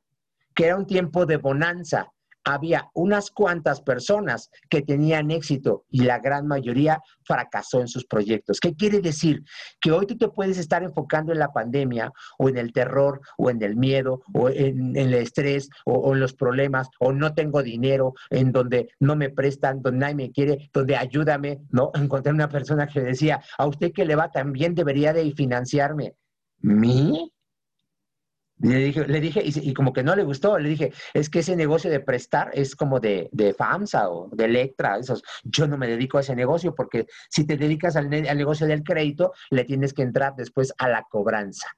que era un tiempo de bonanza, había unas cuantas personas que tenían éxito y la gran mayoría fracasó en sus proyectos. ¿Qué quiere decir? Que hoy tú te puedes estar enfocando en la pandemia o en el terror o en el miedo o en, el estrés o, en los problemas o no tengo dinero, en donde no me prestan, donde nadie me quiere, donde ayúdame, ¿no? Encontré una persona que decía, a usted que le va también debería de financiarme. ¿Mi? Le dije, le dije y, como que no le gustó, le dije, es que ese negocio de prestar es como de, de FAMSA o de Electra, esos. Yo no me dedico a ese negocio porque si te dedicas al, negocio del crédito, le tienes que entrar después a la cobranza.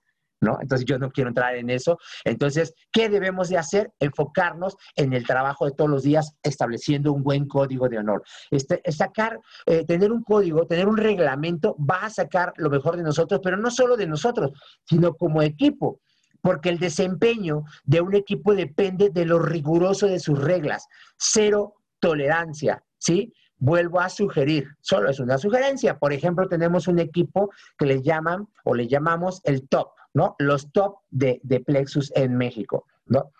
¿No? Entonces yo no quiero entrar en eso. Entonces, ¿qué debemos de hacer? Enfocarnos en el trabajo de todos los días, estableciendo un buen código de honor. Este, sacar, eh, tener un código, tener un reglamento, va a sacar lo mejor de nosotros, pero no solo de nosotros, sino como equipo porque el desempeño de un equipo depende de lo riguroso de sus reglas. Cero tolerancia, ¿sí? Vuelvo a sugerir, solo es una sugerencia. Por ejemplo, tenemos un equipo que le llaman o le llamamos el top, ¿no? Los top de, de Plexus en México, ¿no?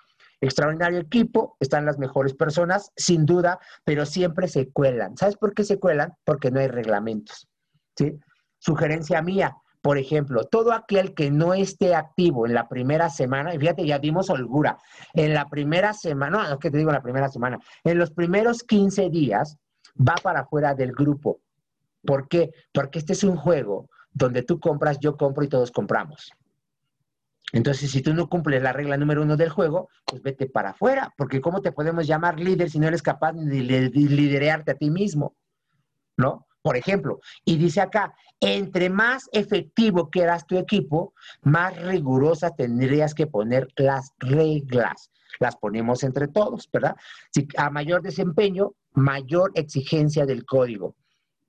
Extraordinario equipo, están las mejores personas, sin duda, pero siempre se cuelan. ¿Sabes por qué se cuelan? Porque no hay reglamentos, ¿sí? Sugerencia mía, por ejemplo, todo aquel que no esté activo en la primera semana, y fíjate, ya dimos holgura, en la primera semana, no, es que te digo en la primera semana, en los primeros 15 días va para fuera del grupo. ¿Por qué? Porque este es un juego donde tú compras, yo compro y todos compramos. Entonces, si tú no cumples la regla número uno del juego, pues vete para afuera, porque ¿cómo te podemos llamar líder si no eres capaz de liderarte a ti mismo? ¿No? por ejemplo. Y dice acá, entre más efectivo quieras tu equipo, más rigurosa tendrías que poner las reglas. Las ponemos entre todos, ¿verdad? Si, a mayor desempeño, mayor exigencia del código.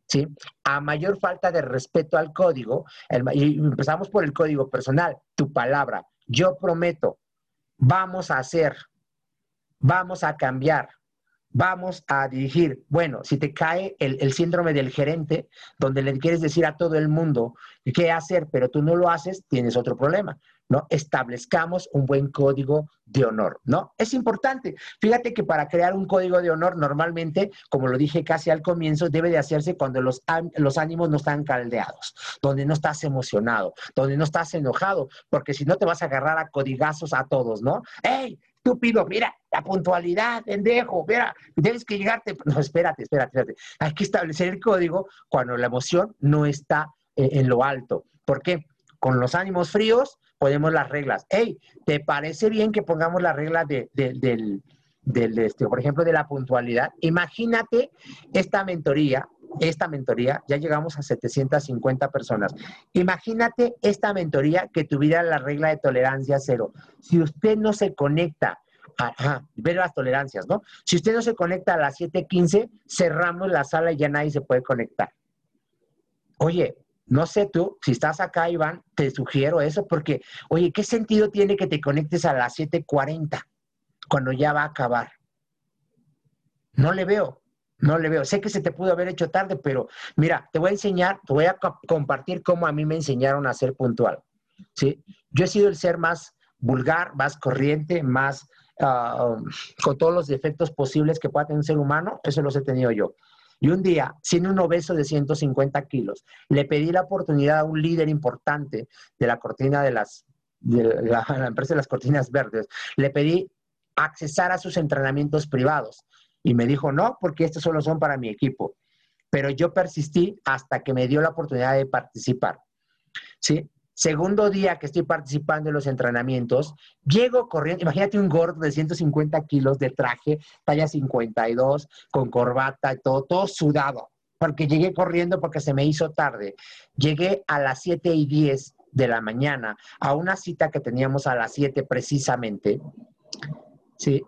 ¿Sí? A mayor falta de respeto al código, empezamos por el código personal, tu palabra, yo prometo, vamos a hacer, vamos a cambiar, vamos a dirigir. Bueno, si te cae el, síndrome del gerente, donde le quieres decir a todo el mundo qué hacer, pero tú no lo haces, tienes otro problema, ¿no? Establezcamos un buen código de honor, ¿no? Es importante. Fíjate que para crear un código de honor, normalmente, como lo dije casi al comienzo, debe de hacerse cuando los, los ánimos no están caldeados, donde no estás emocionado, donde no estás enojado, porque si no te vas a agarrar a codigazos a todos, ¿no? ¡Ey! Estúpido, mira, la puntualidad, pendejo, mira, tienes que llegarte. No, espérate, espérate, espérate. Hay que establecer el código cuando la emoción no está eh, en lo alto. ¿Por qué? Con los ánimos fríos ponemos las reglas. Hey, ¿te parece bien que pongamos la regla de, del, del, este, por ejemplo, de la puntualidad? Imagínate esta mentoría esta mentoría, ya llegamos a 750 personas. Imagínate esta mentoría que tuviera la regla de tolerancia cero. Si usted no se conecta, a, ver las tolerancias, ¿no? Si usted no se conecta a las 7:15, cerramos la sala y ya nadie se puede conectar. Oye, no sé tú, si estás acá, Iván, te sugiero eso porque, oye, ¿qué sentido tiene que te conectes a las 7:40 cuando ya va a acabar? No le veo. No le veo. Sé que se te pudo haber hecho tarde, pero mira, te voy a enseñar, te voy a compartir cómo a mí me enseñaron a ser puntual. ¿sí? Yo he sido el ser más vulgar, más corriente, más ah, con todos los defectos posibles que pueda tener un ser humano, eso los he tenido yo. Y un día, siendo un obeso de 150 kilos, le pedí la oportunidad a un líder importante de la cortina de las, de la empresa de las cortinas verdes, le pedí accesar a sus entrenamientos privados. Y me dijo, no, porque estos solo son para mi equipo. Pero yo persistí hasta que me dio la oportunidad de participar. ¿Sí? segundo día que estoy participando en los entrenamientos, llego corriendo, imagínate un gordo de 150 kilos de traje, talla 52, con corbata y todo, todo sudado, porque llegué corriendo porque se me hizo tarde. Llegué a las 7 y 10 de la mañana a una cita que teníamos a las 7 precisamente, ¿sí?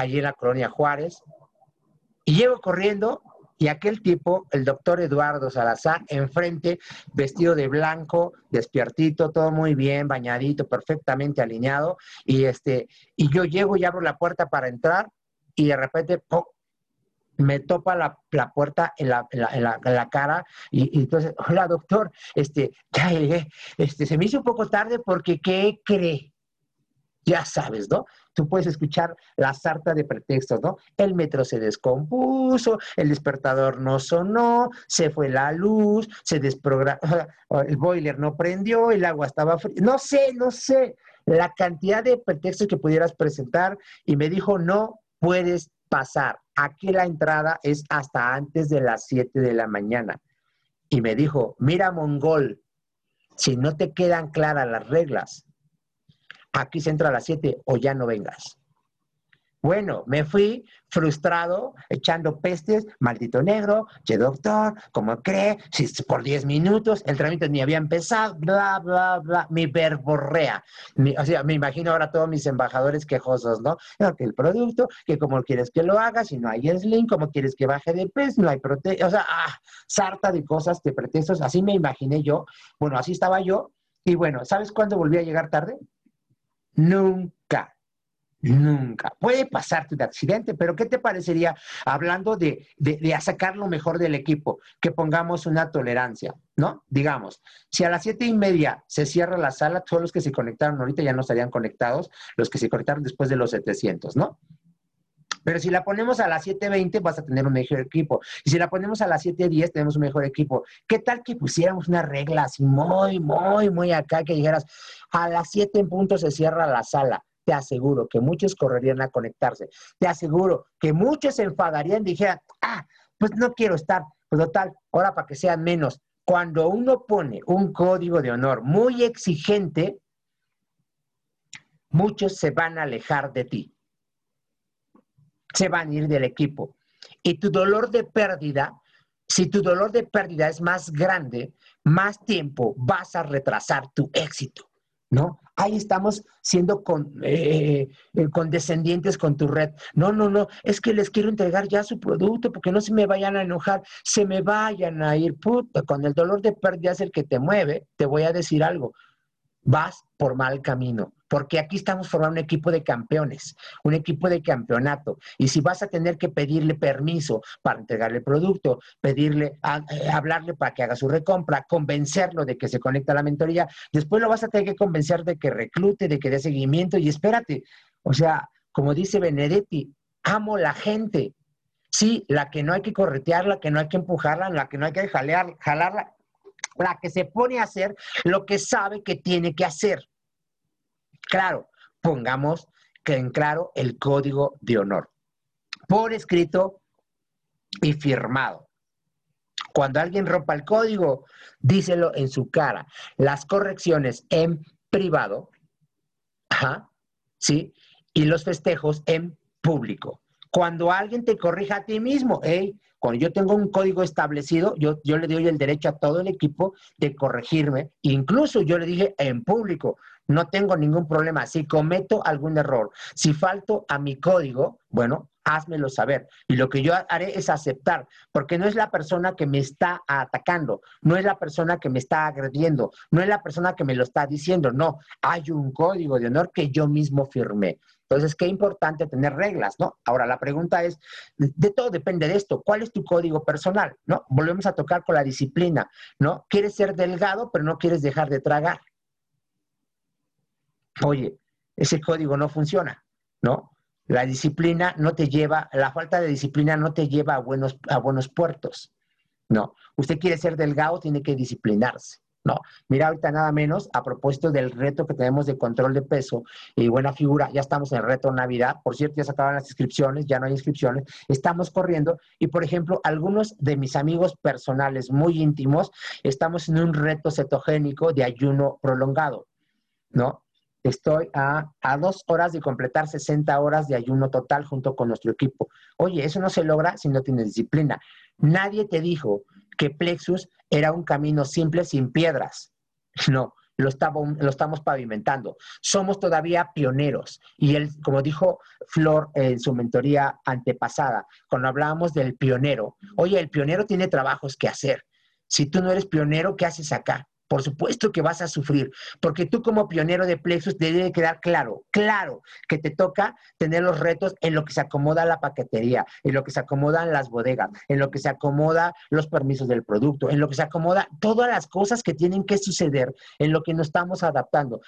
Allí en la colonia Juárez. Y llego corriendo y aquel tipo, el doctor Eduardo Salazar, enfrente, vestido de blanco, despiertito, todo muy bien, bañadito, perfectamente alineado. Y, este, y yo llego y abro la puerta para entrar y de repente me topa la, puerta en la, en la, cara y, entonces, hola doctor, este, este, se me hizo un poco tarde porque ¿qué cree? Ya sabes, ¿no? tú puedes escuchar la sarta de pretextos, ¿no? El metro se descompuso, el despertador no sonó, se fue la luz, se desprogramó, el boiler no prendió, el agua estaba fría. No sé, no sé la cantidad de pretextos que pudieras presentar y me dijo, no puedes pasar. Aquí la entrada es hasta antes de las 7 de la mañana. Y me dijo, mira, mongol, si no te quedan claras las reglas, aquí se entra a las 7 o ya no vengas. Bueno, me fui frustrado, echando pestes, maldito negro, che doctor, ¿cómo cree? Si por 10 minutos el trámite ni había empezado, bla, bla, bla, mi verborrea. o sea, me imagino ahora todos mis embajadores quejosos, ¿no? Que el producto, que como quieres que lo haga, si no hay slim, como quieres que baje de peso, no hay proteína, o sea, ah, sarta de cosas, de pretextos, así me imaginé yo, bueno, así estaba yo, y bueno, ¿sabes cuándo volví a llegar tarde? Nunca. Nunca. Puede pasarte de accidente, pero ¿qué te parecería hablando de, de, sacar lo mejor del equipo? Que pongamos una tolerancia, ¿no? Digamos, si a las siete y media se cierra la sala, todos los que se conectaron ahorita ya no estarían conectados, los que se conectaron después de los 700, ¿no? Pero si la ponemos a las 7.20 vas a tener un mejor equipo. Y si la ponemos a las 7.10 tenemos un mejor equipo. ¿Qué tal que pusiéramos una regla así muy, muy, muy acá que dijeras, a las 7 en punto se cierra la sala? Te aseguro que muchos correrían a conectarse. Te aseguro que muchos se enfadarían y dijeran, ah, pues no quiero estar. Pues total, ahora para que sean menos. Cuando uno pone un código de honor muy exigente, muchos se van a alejar de ti se van a ir del equipo. Y tu dolor de pérdida, si tu dolor de pérdida es más grande, más tiempo vas a retrasar tu éxito, ¿no? Ahí estamos siendo con, eh, condescendientes con tu red. No, no, no, es que les quiero entregar ya su producto porque no se me vayan a enojar, se me vayan a ir, puta, con el dolor de pérdida es el que te mueve, te voy a decir algo, vas por mal camino porque aquí estamos formando un equipo de campeones, un equipo de campeonato. Y si vas a tener que pedirle permiso para entregarle el producto, pedirle, eh, hablarle para que haga su recompra, convencerlo de que se conecte a la mentoría, después lo vas a tener que convencer de que reclute, de que dé seguimiento y espérate. O sea, como dice Benedetti, amo la gente. Sí, la que no hay que corretearla, la que no hay que empujarla, la que no hay que jalear, jalarla, la que se pone a hacer lo que sabe que tiene que hacer. Claro, pongamos que en claro el código de honor. Por escrito y firmado. Cuando alguien rompa el código, díselo en su cara. Las correcciones en privado, ¿sí? Y los festejos en público. Cuando alguien te corrija a ti mismo, cuando yo tengo un código establecido, yo, yo le doy el derecho a todo el equipo de corregirme. Incluso yo le dije en público, no tengo ningún problema. Si cometo algún error, si falto a mi código, bueno, házmelo saber. Y lo que yo haré es aceptar, porque no es la persona que me está atacando, no es la persona que me está agrediendo, no es la persona que me lo está diciendo, no, hay un código de honor que yo mismo firmé. Entonces, qué importante tener reglas, ¿no? Ahora, la pregunta es, de todo depende de esto, ¿cuál es tu código personal, ¿no? Volvemos a tocar con la disciplina, ¿no? Quieres ser delgado, pero no quieres dejar de tragar. Oye, ese código no funciona, ¿no? La disciplina no te lleva, la falta de disciplina no te lleva a buenos, a buenos puertos. No, usted quiere ser delgado, tiene que disciplinarse. ¿no? Mira ahorita nada menos, a propósito del reto que tenemos de control de peso y buena figura, ya estamos en el reto Navidad, por cierto, ya se acaban las inscripciones, ya no hay inscripciones, estamos corriendo y, por ejemplo, algunos de mis amigos personales muy íntimos, estamos en un reto cetogénico de ayuno prolongado, ¿no? Estoy a, a, dos horas de completar 60 horas de ayuno total junto con nuestro equipo. Oye, eso no se logra si no tienes disciplina. Nadie te dijo que Plexus era un camino simple sin piedras. No, lo, estamos, lo estamos pavimentando. Somos todavía pioneros. Y él, como dijo Flor en su mentoría antepasada, cuando hablábamos del pionero, oye, el pionero tiene trabajos que hacer. Si tú no eres pionero, ¿qué haces acá? Por supuesto que vas a sufrir, porque tú como pionero de Plexus te debe quedar claro, claro, que te toca tener los retos en lo que se acomoda la paquetería, en lo que se acomodan las bodegas, en lo que se acomoda los permisos del producto, en lo que se acomoda todas las cosas que tienen que suceder, en lo que nos estamos adaptando.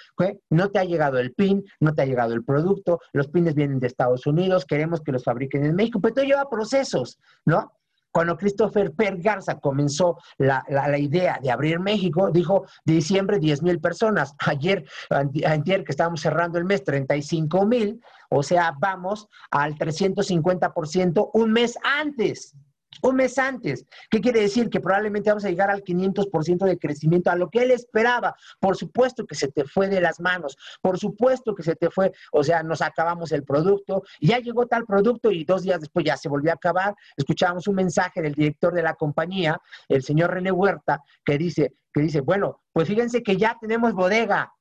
No te ha llegado el PIN, no te ha llegado el producto, los pines vienen de Estados Unidos, queremos que los fabriquen en México, pero todo lleva procesos, ¿no? Cuando Christopher Per Garza comenzó la, la, la, idea de abrir México, dijo diciembre 10 mil personas. Ayer, ayer que estábamos cerrando el mes, 35 mil. O sea, vamos al 350% un mes antes. Un mes antes. ¿Qué quiere decir? Que probablemente vamos a llegar al 500% de crecimiento, a lo que él esperaba. Por supuesto que se te fue de las manos. Por supuesto que se te fue. O sea, nos acabamos el producto. Ya llegó tal producto y dos días después ya se volvió a acabar. Escuchábamos un mensaje del director de la compañía, el señor René Huerta, que dice, que dice, bueno, pues fíjense que ya tenemos bodega.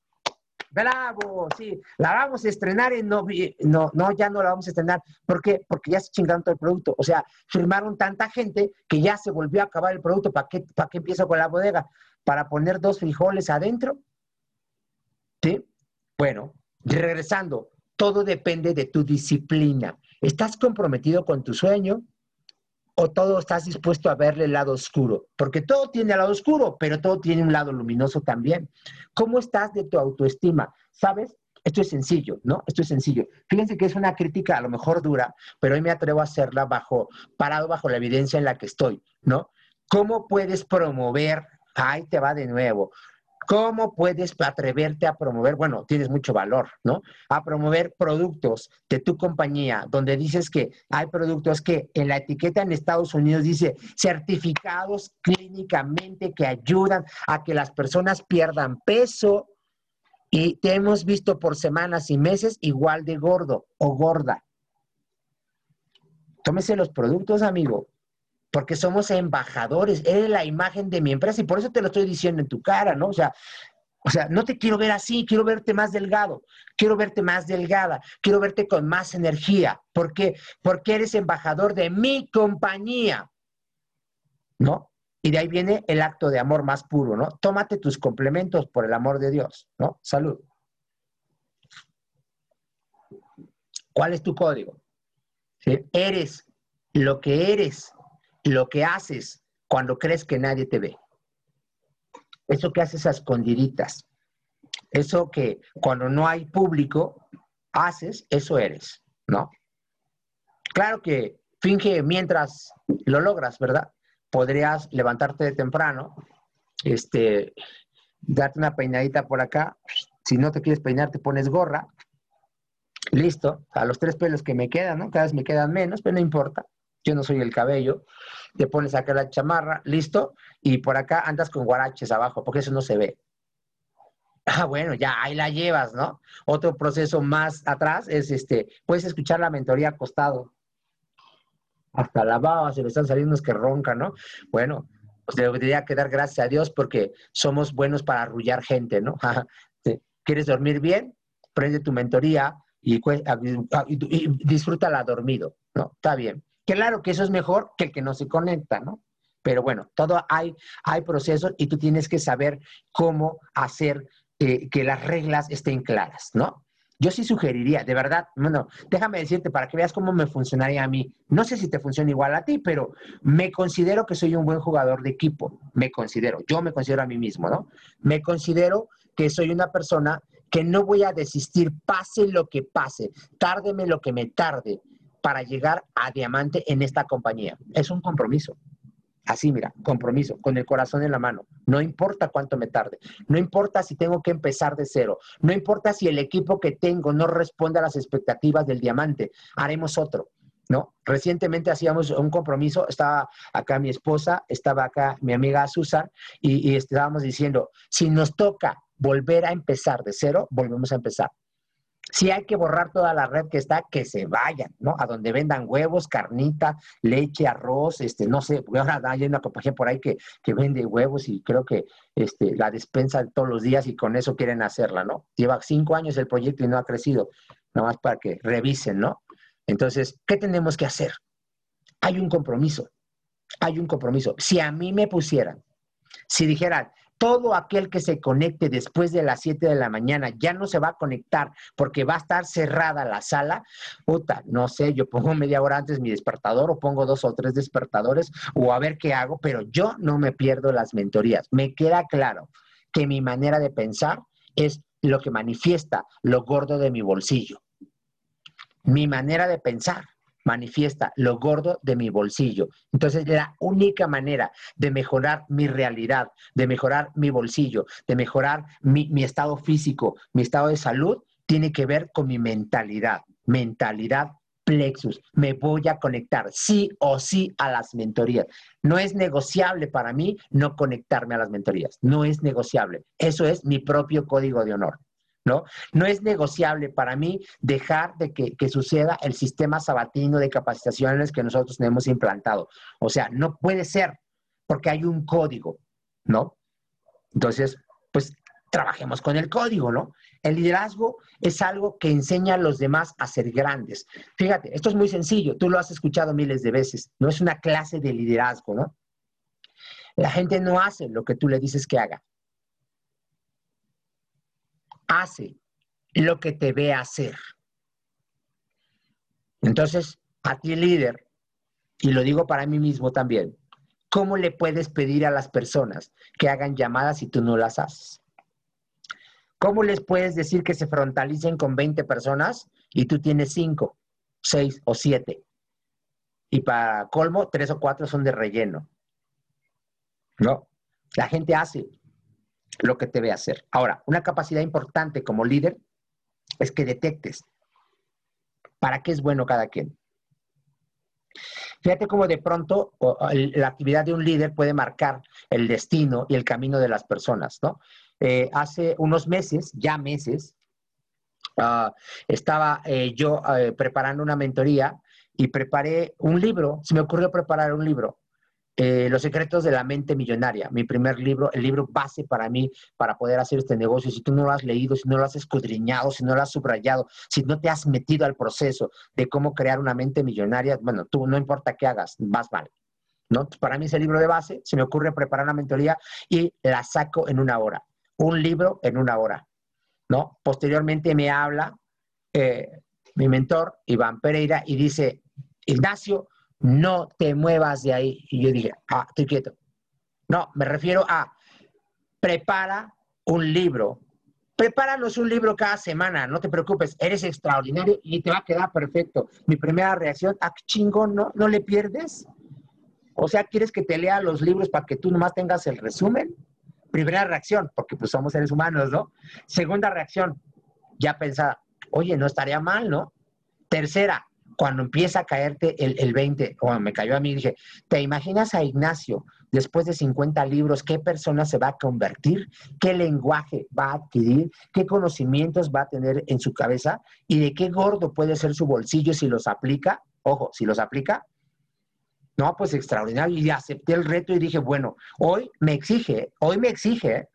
Bravo, sí, la vamos a estrenar en noviembre. No, no, ya no la vamos a estrenar. ¿Por qué? Porque ya se chingaron todo el producto. O sea, firmaron tanta gente que ya se volvió a acabar el producto. ¿Para qué, para qué empiezo con la bodega? ¿Para poner dos frijoles adentro? ¿Sí? Bueno, regresando, todo depende de tu disciplina. ¿Estás comprometido con tu sueño? O todo estás dispuesto a verle el lado oscuro? Porque todo tiene el lado oscuro, pero todo tiene un lado luminoso también. ¿Cómo estás de tu autoestima? ¿Sabes? Esto es sencillo, ¿no? Esto es sencillo. Fíjense que es una crítica a lo mejor dura, pero hoy me atrevo a hacerla bajo, parado bajo la evidencia en la que estoy, ¿no? ¿Cómo puedes promover, ahí te va de nuevo, ¿Cómo puedes atreverte a promover? Bueno, tienes mucho valor, ¿no? A promover productos de tu compañía, donde dices que hay productos que en la etiqueta en Estados Unidos dice certificados clínicamente que ayudan a que las personas pierdan peso y te hemos visto por semanas y meses igual de gordo o gorda. Tómese los productos, amigo porque somos embajadores, eres la imagen de mi empresa y por eso te lo estoy diciendo en tu cara, ¿no? O sea, o sea, no te quiero ver así, quiero verte más delgado, quiero verte más delgada, quiero verte con más energía. ¿Por qué? Porque eres embajador de mi compañía, ¿no? Y de ahí viene el acto de amor más puro, ¿no? Tómate tus complementos por el amor de Dios, ¿no? Salud. ¿Cuál es tu código? Eres lo que eres lo que haces cuando crees que nadie te ve. Eso que haces a escondiditas. Eso que cuando no hay público haces, eso eres, ¿no? Claro que finge mientras lo logras, ¿verdad? Podrías levantarte de temprano, este, darte una peinadita por acá. Si no te quieres peinar, te pones gorra. Listo, a los tres pelos que me quedan, ¿no? Cada vez me quedan menos, pero no importa yo no soy el cabello, te pones acá la chamarra, listo, y por acá andas con guaraches abajo, porque eso no se ve. Ah, bueno, ya ahí la llevas, ¿no? Otro proceso más atrás es este, puedes escuchar la mentoría acostado. Hasta la baba se le están saliendo unos que roncan, ¿no? Bueno, pues debería quedar gracias a Dios porque somos buenos para arrullar gente, ¿no? ¿Quieres dormir bien? Prende tu mentoría y, y disfrútala dormido, ¿no? Está bien. Claro que eso es mejor que el que no se conecta, ¿no? Pero bueno, todo hay, hay procesos y tú tienes que saber cómo hacer eh, que las reglas estén claras, ¿no? Yo sí sugeriría, de verdad, bueno, déjame decirte para que veas cómo me funcionaría a mí. No sé si te funciona igual a ti, pero me considero que soy un buen jugador de equipo. Me considero, yo me considero a mí mismo, ¿no? Me considero que soy una persona que no voy a desistir, pase lo que pase, tárdeme lo que me tarde para llegar a diamante en esta compañía. Es un compromiso. Así, mira, compromiso, con el corazón en la mano. No importa cuánto me tarde, no importa si tengo que empezar de cero, no importa si el equipo que tengo no responde a las expectativas del diamante, haremos otro. ¿No? Recientemente hacíamos un compromiso, estaba acá mi esposa, estaba acá mi amiga Susan, y, y estábamos diciendo, si nos toca volver a empezar de cero, volvemos a empezar. Si hay que borrar toda la red que está, que se vayan, ¿no? A donde vendan huevos, carnita, leche, arroz, este, no sé, ahora hay una compañía por ahí que, que vende huevos y creo que este, la despensa todos los días y con eso quieren hacerla, ¿no? Lleva cinco años el proyecto y no ha crecido, nada más para que revisen, ¿no? Entonces, ¿qué tenemos que hacer? Hay un compromiso, hay un compromiso. Si a mí me pusieran, si dijeran, todo aquel que se conecte después de las 7 de la mañana ya no se va a conectar porque va a estar cerrada la sala, puta, no sé, yo pongo media hora antes mi despertador o pongo dos o tres despertadores o a ver qué hago, pero yo no me pierdo las mentorías. Me queda claro que mi manera de pensar es lo que manifiesta lo gordo de mi bolsillo. Mi manera de pensar manifiesta lo gordo de mi bolsillo. Entonces, la única manera de mejorar mi realidad, de mejorar mi bolsillo, de mejorar mi, mi, estado físico, mi estado de salud, tiene que ver con mi mentalidad. Mentalidad plexus. Me voy a conectar sí o sí a las mentorías. No es negociable para mí no conectarme a las mentorías. No es negociable. Eso es mi propio código de honor. ¿No? No es negociable para mí dejar de que, suceda el sistema sabatino de capacitaciones que nosotros tenemos implantado. O sea, no puede ser porque hay un código, ¿no? Entonces, pues trabajemos con el código, ¿no? El liderazgo es algo que enseña a los demás a ser grandes. Fíjate, esto es muy sencillo, tú lo has escuchado miles de veces, no es una clase de liderazgo, ¿no? La gente no hace lo que tú le dices que haga, hace lo que te ve hacer. Entonces, a ti líder, y lo digo para mí mismo también, ¿cómo le puedes pedir a las personas que hagan llamadas si tú no las haces? ¿Cómo les puedes decir que se frontalicen con 20 personas y tú tienes 5, 6 o 7? Y para colmo, 3 o 4 son de relleno. No, la gente hace lo que te ve hacer. Ahora, una capacidad importante como líder es que detectes para qué es bueno cada quien. Fíjate cómo de pronto la actividad de un líder puede marcar el destino y el camino de las personas, ¿no? Eh, hace unos meses, ya meses, uh, estaba eh, yo uh, preparando una mentoría y preparé un libro, se me ocurrió preparar un libro eh, Los secretos de la mente millonaria, mi primer libro, el libro base para mí, para poder hacer este negocio. Si tú no lo has leído, si no lo has escudriñado, si no lo has subrayado, si no te has metido al proceso de cómo crear una mente millonaria, bueno, tú no importa qué hagas, vas mal. ¿no? Para mí ese libro de base, se me ocurre preparar una mentoría y la saco en una hora. Un libro en una hora. ¿no? Posteriormente me habla eh, mi mentor, Iván Pereira, y dice, Ignacio, no te muevas de ahí. Y yo dije, ah, estoy quieto. No, me refiero a prepara un libro. Prepáranos un libro cada semana, no te preocupes, eres extraordinario y te va a quedar perfecto. Mi primera reacción, ah, chingón, ¿no? ¿No le pierdes? O sea, ¿quieres que te lea los libros para que tú nomás tengas el resumen? Primera reacción, porque pues somos seres humanos, ¿no? Segunda reacción, ya pensaba, oye, no estaría mal, ¿no? Tercera, cuando empieza a caerte el, el 20, o me cayó a mí, dije, ¿te imaginas a Ignacio después de 50 libros, qué persona se va a convertir, qué lenguaje va a adquirir, qué conocimientos va a tener en su cabeza y de qué gordo puede ser su bolsillo si los aplica? Ojo, si los aplica. No, pues extraordinario. Y acepté el reto y dije, bueno, hoy me exige, hoy me exige,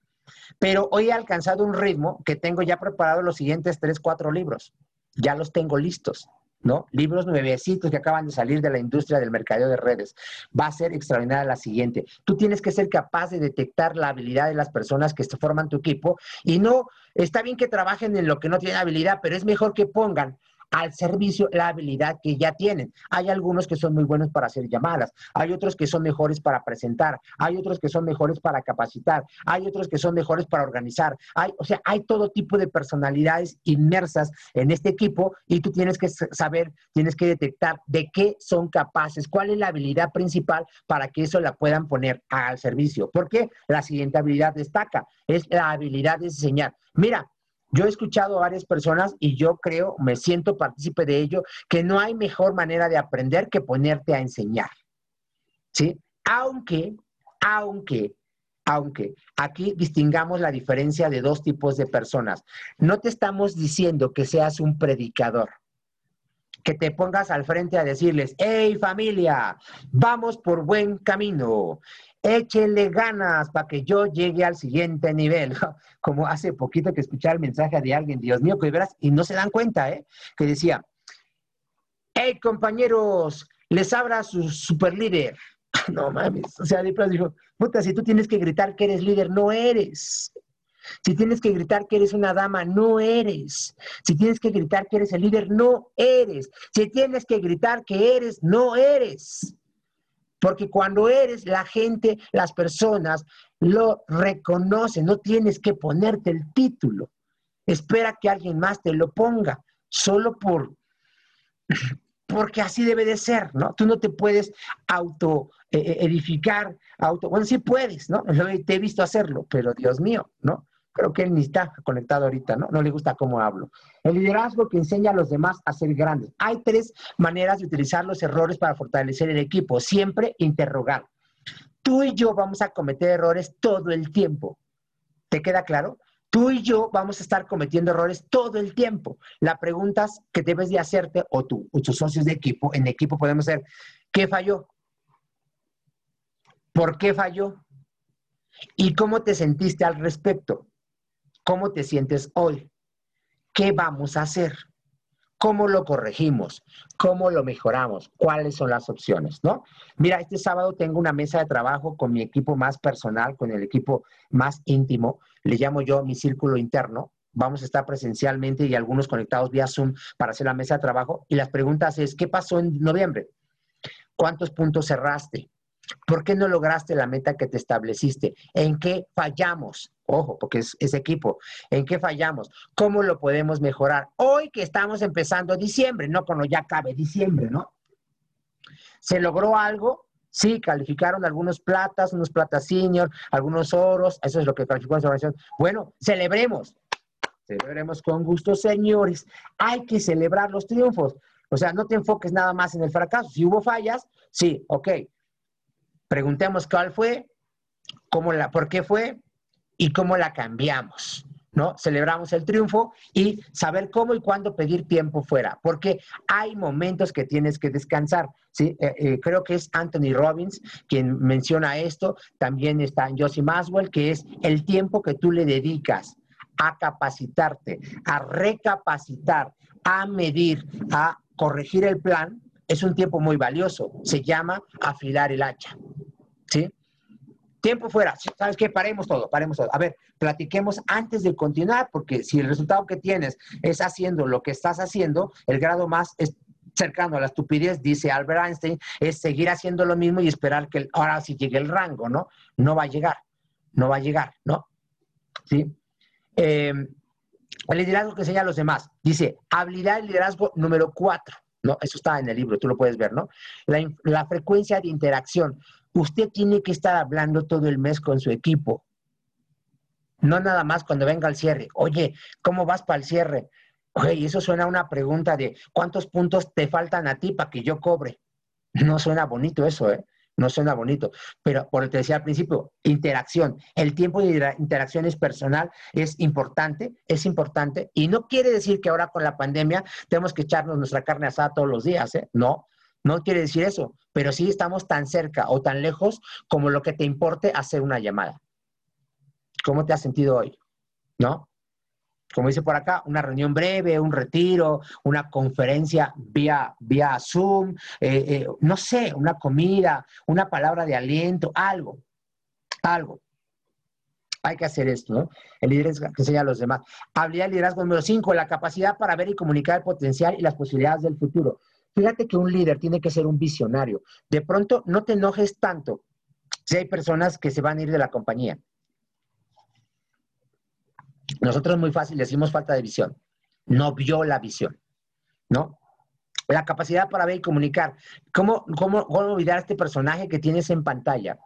pero hoy he alcanzado un ritmo que tengo ya preparado los siguientes tres, cuatro libros. Ya los tengo listos. ¿No? Libros nuevecitos que acaban de salir de la industria del mercadeo de redes. Va a ser extraordinaria la siguiente. Tú tienes que ser capaz de detectar la habilidad de las personas que forman tu equipo y no, está bien que trabajen en lo que no tienen habilidad, pero es mejor que pongan al servicio la habilidad que ya tienen. Hay algunos que son muy buenos para hacer llamadas, hay otros que son mejores para presentar, hay otros que son mejores para capacitar, hay otros que son mejores para organizar. Hay, o sea, hay todo tipo de personalidades inmersas en este equipo y tú tienes que saber, tienes que detectar de qué son capaces, cuál es la habilidad principal para que eso la puedan poner al servicio. Porque la siguiente habilidad destaca, es la habilidad de enseñar. Mira, yo he escuchado a varias personas y yo creo, me siento partícipe de ello, que no hay mejor manera de aprender que ponerte a enseñar. ¿Sí? Aunque, aunque, aunque aquí distingamos la diferencia de dos tipos de personas. No te estamos diciendo que seas un predicador, que te pongas al frente a decirles, hey familia, vamos por buen camino, échenle ganas para que yo llegue al siguiente nivel. Como hace poquito que escuché el mensaje de alguien, Dios mío, que verás, y no se dan cuenta, ¿eh? Que decía, hey compañeros, les abra su super líder. No mames, o sea, después dijo, puta, si tú tienes que gritar que eres líder, no eres. Si tienes que gritar que eres una dama, no eres. Si tienes que gritar que eres el líder, no eres. Si tienes que gritar que eres, no eres. Porque cuando eres la gente, las personas lo reconocen, no tienes que ponerte el título. Espera que alguien más te lo ponga, solo por porque así debe de ser, ¿no? Tú no te puedes auto eh, eh, edificar, auto, bueno, sí puedes, ¿no? Te he visto hacerlo, pero Dios mío, ¿no? Creo que él ni está conectado ahorita, ¿no? No le gusta cómo hablo. El liderazgo que enseña a los demás a ser grandes. Hay tres maneras de utilizar los errores para fortalecer el equipo. Siempre interrogar. Tú y yo vamos a cometer errores todo el tiempo. ¿Te queda claro? Tú y yo vamos a estar cometiendo errores todo el tiempo. La pregunta que debes de hacerte, o tú, o tus socios de equipo, en equipo podemos ser, ¿qué falló? ¿Por qué falló? ¿Y cómo te sentiste al respecto? ¿Cómo te sientes hoy? ¿Qué vamos a hacer? ¿Cómo lo corregimos? ¿Cómo lo mejoramos? ¿Cuáles son las opciones? ¿No? Mira, este sábado tengo una mesa de trabajo con mi equipo más personal, con el equipo más íntimo. Le llamo yo mi círculo interno. Vamos a estar presencialmente y algunos conectados vía Zoom para hacer la mesa de trabajo. Y las preguntas es, ¿qué pasó en noviembre? ¿Cuántos puntos cerraste? ¿Por qué no lograste la meta que te estableciste? ¿En qué fallamos? Ojo, porque es, equipo. ¿En qué fallamos? ¿Cómo lo podemos mejorar? Hoy que estamos empezando diciembre, no cuando ya cabe diciembre, ¿no? ¿Se logró algo? Sí, calificaron algunos platas, unos platas senior, algunos oros, eso es lo que calificó esa organización. Bueno, celebremos. Celebremos con gusto, señores. Hay que celebrar los triunfos. O sea, no te enfoques nada más en el fracaso. Si hubo fallas, sí, ok, preguntemos cuál fue, cómo la, por qué fue y cómo la cambiamos. ¿no? Celebramos el triunfo y saber cómo y cuándo pedir tiempo fuera, porque hay momentos que tienes que descansar. ¿sí? Eh, eh, creo que es Anthony Robbins quien menciona esto, también está Josie Maswell, que es el tiempo que tú le dedicas a capacitarte, a recapacitar, a medir, a corregir el plan, es un tiempo muy valioso. Se llama afilar el hacha. ¿Sí? Tiempo fuera. ¿Sabes qué? Paremos todo, paremos todo. A ver, platiquemos antes de continuar, porque si el resultado que tienes es haciendo lo que estás haciendo, el grado más cercano a la estupidez, dice Albert Einstein, es seguir haciendo lo mismo y esperar que ahora sí llegue el rango, ¿no? No va a llegar, no va a llegar, ¿no? ¿Sí? Eh, el liderazgo que enseña a los demás. Dice, habilidad de liderazgo número cuatro. ¿no? Eso está en el libro, tú lo puedes ver, ¿no? La, frecuencia de interacción. Usted tiene que estar hablando todo el mes con su equipo. No nada más cuando venga el cierre. Oye, ¿cómo vas para el cierre? Oye, eso suena a una pregunta de ¿cuántos puntos te faltan a ti para que yo cobre? No suena bonito eso, ¿eh? no suena bonito, pero por lo que decía al principio, interacción. El tiempo de interacción es personal, es importante, es importante, y no quiere decir que ahora con la pandemia tenemos que echarnos nuestra carne asada todos los días, ¿eh? No, no quiere decir eso, pero sí estamos tan cerca o tan lejos como lo que te importe hacer una llamada. ¿Cómo te has sentido hoy? ¿No? como dice por acá, una reunión breve, un retiro, una conferencia vía, vía Zoom, eh, eh, no sé, una comida, una palabra de aliento, algo, algo. Hay que hacer esto, ¿no? El liderazgo que enseña a los demás. Habilidad de liderazgo número cinco, la capacidad para ver y comunicar el potencial y las posibilidades del futuro. Fíjate que un líder tiene que ser un visionario. De pronto, no te enojes tanto si hay personas que se van a ir de la compañía. Nosotros muy fácil decimos falta de visión. No vio la visión, ¿no? La capacidad para ver y comunicar. ¿Cómo, cómo, cómo olvidar a este personaje que tienes en pantalla?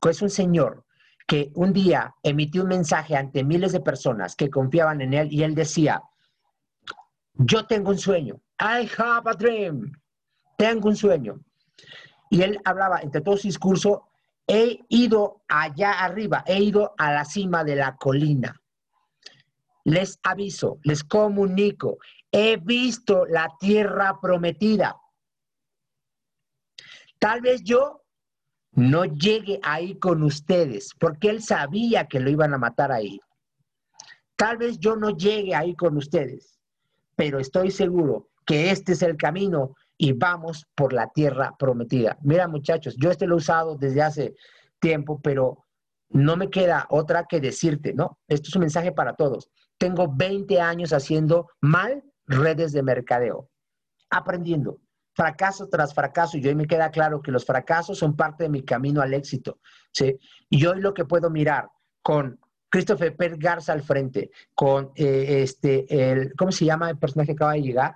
Que es un señor que un día emitió un mensaje ante miles de personas que confiaban en él y él decía, yo tengo un sueño, I have a dream, tengo un sueño. Y él hablaba entre todo su discurso, he ido allá arriba, he ido a la cima de la colina. Les aviso, les comunico, he visto la tierra prometida. Tal vez yo no llegue ahí con ustedes, porque él sabía que lo iban a matar ahí. Tal vez yo no llegue ahí con ustedes, pero estoy seguro que este es el camino y vamos por la tierra prometida. Mira muchachos, yo este lo he usado desde hace tiempo, pero no me queda otra que decirte, ¿no? Esto es un mensaje para todos. Tengo 20 años haciendo mal redes de mercadeo, aprendiendo fracaso tras fracaso, y hoy me queda claro que los fracasos son parte de mi camino al éxito, ¿sí? Y hoy lo que puedo mirar con Christopher Per Garza al frente, con eh, este, el, ¿cómo se llama el personaje que acaba de llegar?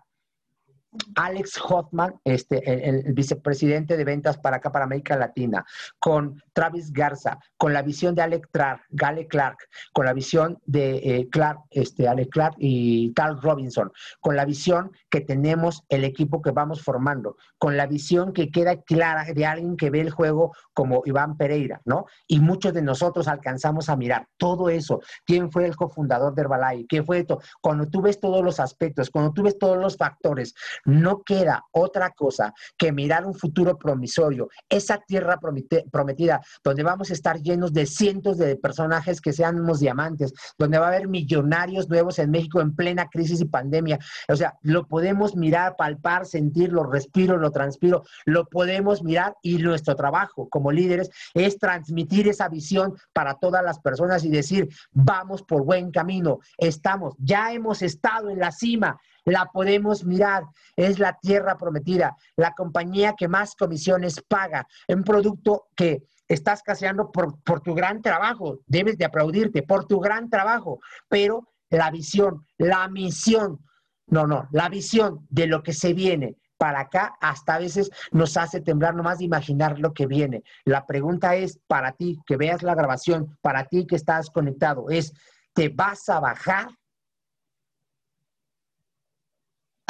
Alex Hoffman, este, el, vicepresidente de ventas para acá, para América Latina, con Travis Garza, con la visión de Alec Clark, Gale Clark, con la visión de eh, Clark, este, Alec Clark y Carl Robinson, con la visión que tenemos el equipo que vamos formando, con la visión que queda clara de alguien que ve el juego como Iván Pereira, ¿no? Y muchos de nosotros alcanzamos a mirar todo eso. ¿Quién fue el cofundador de Herbalife? ¿Qué fue esto? Cuando tú ves todos los aspectos, cuando tú ves todos los factores, no queda otra cosa que mirar un futuro promisorio, esa tierra prometida, donde vamos a estar llenos de cientos de personajes que sean unos diamantes, donde va a haber millonarios nuevos en México en plena crisis y pandemia. O sea, lo podemos mirar, palpar, sentir, lo respiro, lo transpiro, lo podemos mirar y nuestro trabajo como líderes es transmitir esa visión para todas las personas y decir, vamos por buen camino, estamos, ya hemos estado en la cima, la podemos mirar, es la tierra prometida, la compañía que más comisiones paga, un producto que estás caseando por, por tu gran trabajo, debes de aplaudirte por tu gran trabajo, pero la visión, la misión, no, no, la visión de lo que se viene para acá hasta a veces nos hace temblar nomás de imaginar lo que viene. La pregunta es para ti que veas la grabación, para ti que estás conectado, es, ¿te vas a bajar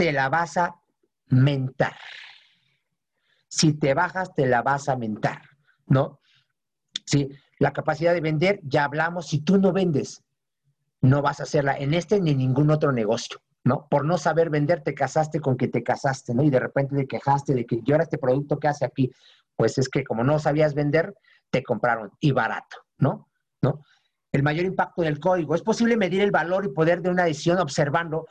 te la vas a mentar. Si te bajas, te la vas a mentar, ¿no? Sí, la capacidad de vender, ya hablamos, si tú no vendes, no vas a hacerla en este ni en ningún otro negocio, ¿no? Por no saber vender, te casaste con que te casaste, ¿no? Y de repente te quejaste de que yo era este producto que hace aquí, pues es que como no sabías vender, te compraron y barato, ¿no? ¿No? El mayor impacto del código. Es posible medir el valor y poder de una decisión observando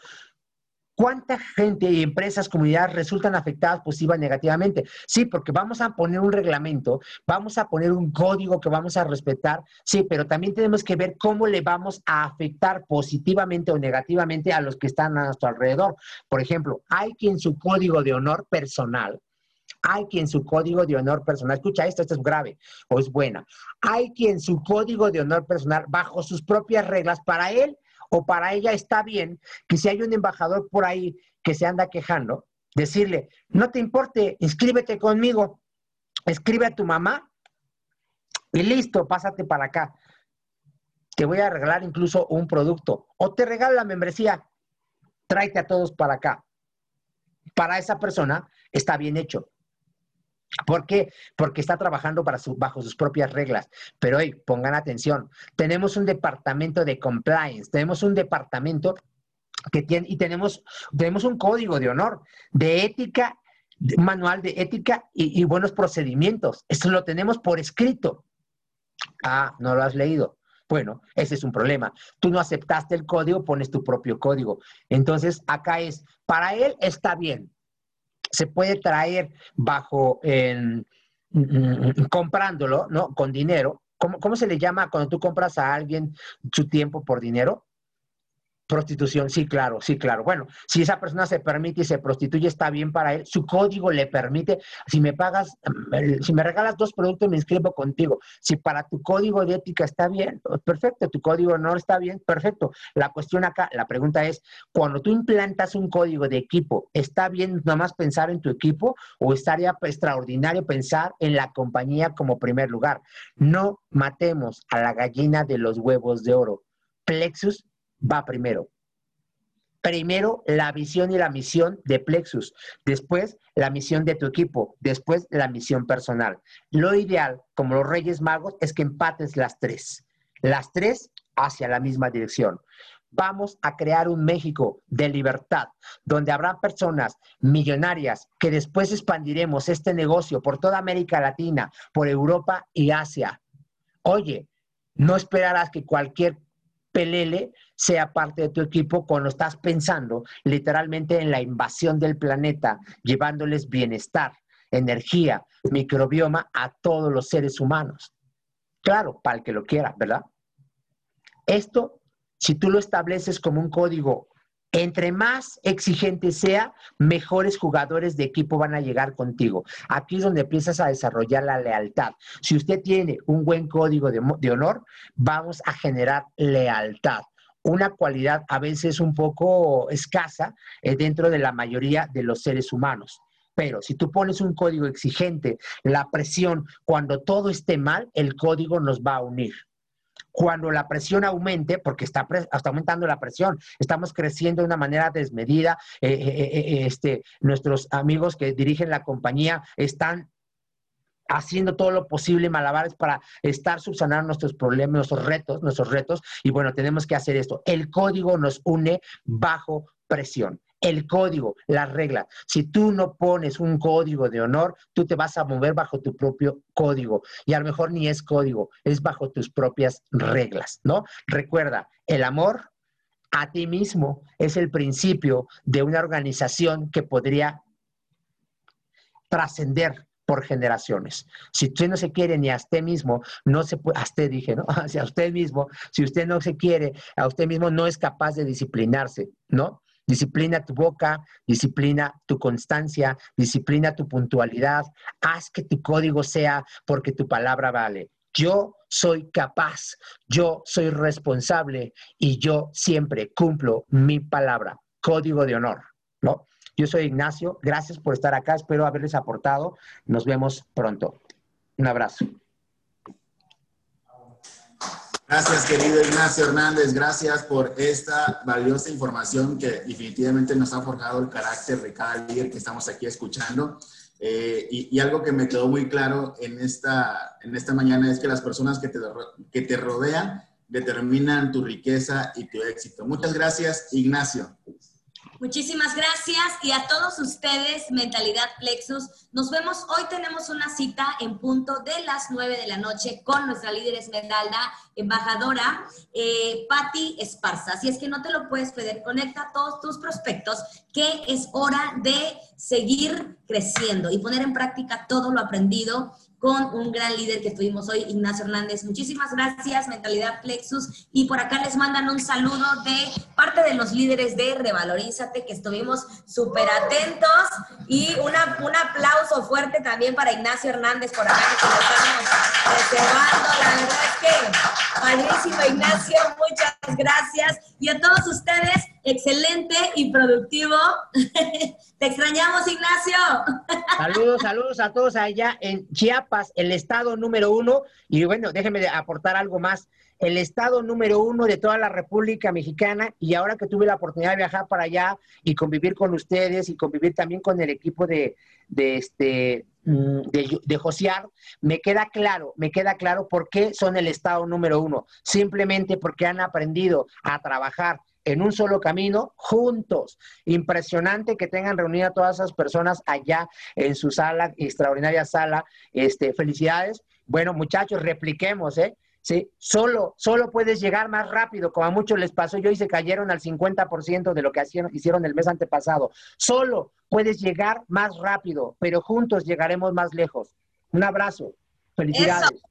¿Cuánta gente y empresas, comunidades resultan afectadas positiva negativamente? Sí, porque vamos a poner un reglamento, vamos a poner un código que vamos a respetar, sí, pero también tenemos que ver cómo le vamos a afectar positivamente o negativamente a los que están a nuestro alrededor. Por ejemplo, hay quien su código de honor personal, hay quien su código de honor personal, escucha esto, esto es grave o es buena. Hay quien su código de honor personal, bajo sus propias reglas, para él o para ella está bien que si hay un embajador por ahí que se anda quejando, decirle, no te importe, inscríbete conmigo, escribe a tu mamá y listo, pásate para acá. Te voy a regalar incluso un producto o te regalo la membresía, tráete a todos para acá. Para esa persona está bien hecho. ¿Por qué? Porque está trabajando para bajo sus propias reglas. Pero hoy, pongan atención, tenemos un departamento de compliance, tenemos un departamento que tiene, y tenemos, tenemos un código de honor, de ética, manual de ética y, y buenos procedimientos. Esto lo tenemos por escrito. Ah, no lo has leído. Bueno, ese es un problema. Tú no aceptaste el código, pones tu propio código. Entonces, acá es, para él está bien, se puede traer bajo, mm, mm, comprándolo, ¿no? Con dinero, ¿cómo, ¿cómo se le llama cuando tú compras a alguien su tiempo por dinero? Prostitución, sí, claro, sí, claro. Bueno, si esa persona se permite y se prostituye, está bien para él. Su código le permite. Si me pagas, si me regalas dos productos, me inscribo contigo. Si para tu código de ética está bien, perfecto. Tu código no está bien, perfecto. La cuestión acá, la pregunta es, cuando tú implantas un código de equipo, ¿está bien nada más pensar en tu equipo o estaría extraordinario pensar en la compañía como primer lugar? No matemos a la gallina de los huevos de oro. Plexus va primero. Primero la visión y la misión de Plexus, después la misión de tu equipo, después la misión personal. Lo ideal, como los Reyes Magos, es que empates las tres, las tres hacia la misma dirección. Vamos a crear un México de libertad, donde habrá personas millonarias que después expandiremos este negocio por toda América Latina, por Europa y Asia. Oye, no esperarás que cualquier pelele sea parte de tu equipo cuando estás pensando literalmente en la invasión del planeta, llevándoles bienestar, energía, microbioma a todos los seres humanos. Claro, para el que lo quiera, ¿verdad? Esto, si tú lo estableces como un código, entre más exigente sea, mejores jugadores de equipo van a llegar contigo. Aquí es donde empiezas a desarrollar la lealtad. Si usted tiene un buen código de, de honor, vamos a generar lealtad una cualidad a veces un poco escasa eh, dentro de la mayoría de los seres humanos. Pero si tú pones un código exigente, la presión, cuando todo esté mal, el código nos va a unir. Cuando la presión aumente, porque está, está aumentando la presión, estamos creciendo de una manera desmedida, eh, eh, este, nuestros amigos que dirigen la compañía están haciendo todo lo posible, malabares, para estar subsanando nuestros problemas, nuestros retos, nuestros retos. Y bueno, tenemos que hacer esto. El código nos une bajo presión. El código, las reglas. Si tú no pones un código de honor, tú te vas a mover bajo tu propio código. Y a lo mejor ni es código, es bajo tus propias reglas, ¿no? Recuerda, el amor a ti mismo es el principio de una organización que podría trascender por generaciones. Si usted no se quiere ni a usted mismo, no se puede, a usted dije, ¿no? Hacia usted mismo, si usted no se quiere a usted mismo, no es capaz de disciplinarse, ¿no? Disciplina tu boca, disciplina tu constancia, disciplina tu puntualidad, haz que tu código sea porque tu palabra vale. Yo soy capaz, yo soy responsable y yo siempre cumplo mi palabra. Código de honor, ¿no? Yo soy Ignacio, gracias por estar acá, espero haberles aportado. Nos vemos pronto. Un abrazo. Gracias, querido Ignacio Hernández. Gracias por esta valiosa información que definitivamente nos ha forjado el carácter de cada líder que estamos aquí escuchando. Eh, y, algo que me quedó muy claro en esta, en esta mañana es que las personas que te, que te rodean determinan tu riqueza y tu éxito. Muchas gracias, Ignacio. Muchísimas gracias y a todos ustedes, Mentalidad Plexus. Nos vemos, hoy tenemos una cita en punto de las 9 de la noche con nuestra líder esmeralda, embajadora eh, Patti Esparza. Así es que no te lo puedes perder, conecta todos tus prospectos que es hora de seguir creciendo y poner en práctica todo lo aprendido con un gran líder que tuvimos hoy, Ignacio Hernández. Muchísimas gracias, Mentalidad Plexus. Y por acá les mandan un saludo de parte de los líderes de Revalorízate, que estuvimos súper atentos. Y una, un aplauso fuerte también para Ignacio Hernández por acá, que nos estamos reservando. La verdad que, padrísimo, Ignacio, muchas gracias. Y a todos ustedes, excelente y productivo. Te extrañamos, Ignacio. Saludos, saludos a todos allá en Chiapas, el estado número uno. Y bueno, déjenme aportar algo más. El estado número uno de toda la República Mexicana. Y ahora que tuve la oportunidad de viajar para allá y convivir con ustedes y convivir también con el equipo de, de este mm, de, de me queda claro, me queda claro por qué son el estado número uno. Simplemente porque han aprendido a trabajar en un solo camino, juntos. Impresionante que tengan reunida a todas esas personas allá en su sala, extraordinaria sala. Este, felicidades. Bueno, muchachos, repliquemos, ¿eh? Sí, solo, solo puedes llegar más rápido, como a muchos les pasó yo y se cayeron al 50% de lo que hicieron el mes antepasado. Solo puedes llegar más rápido, pero juntos llegaremos más lejos. Un abrazo. Felicidades.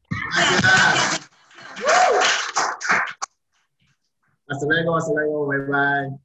Luego, hasta luego, bye bye.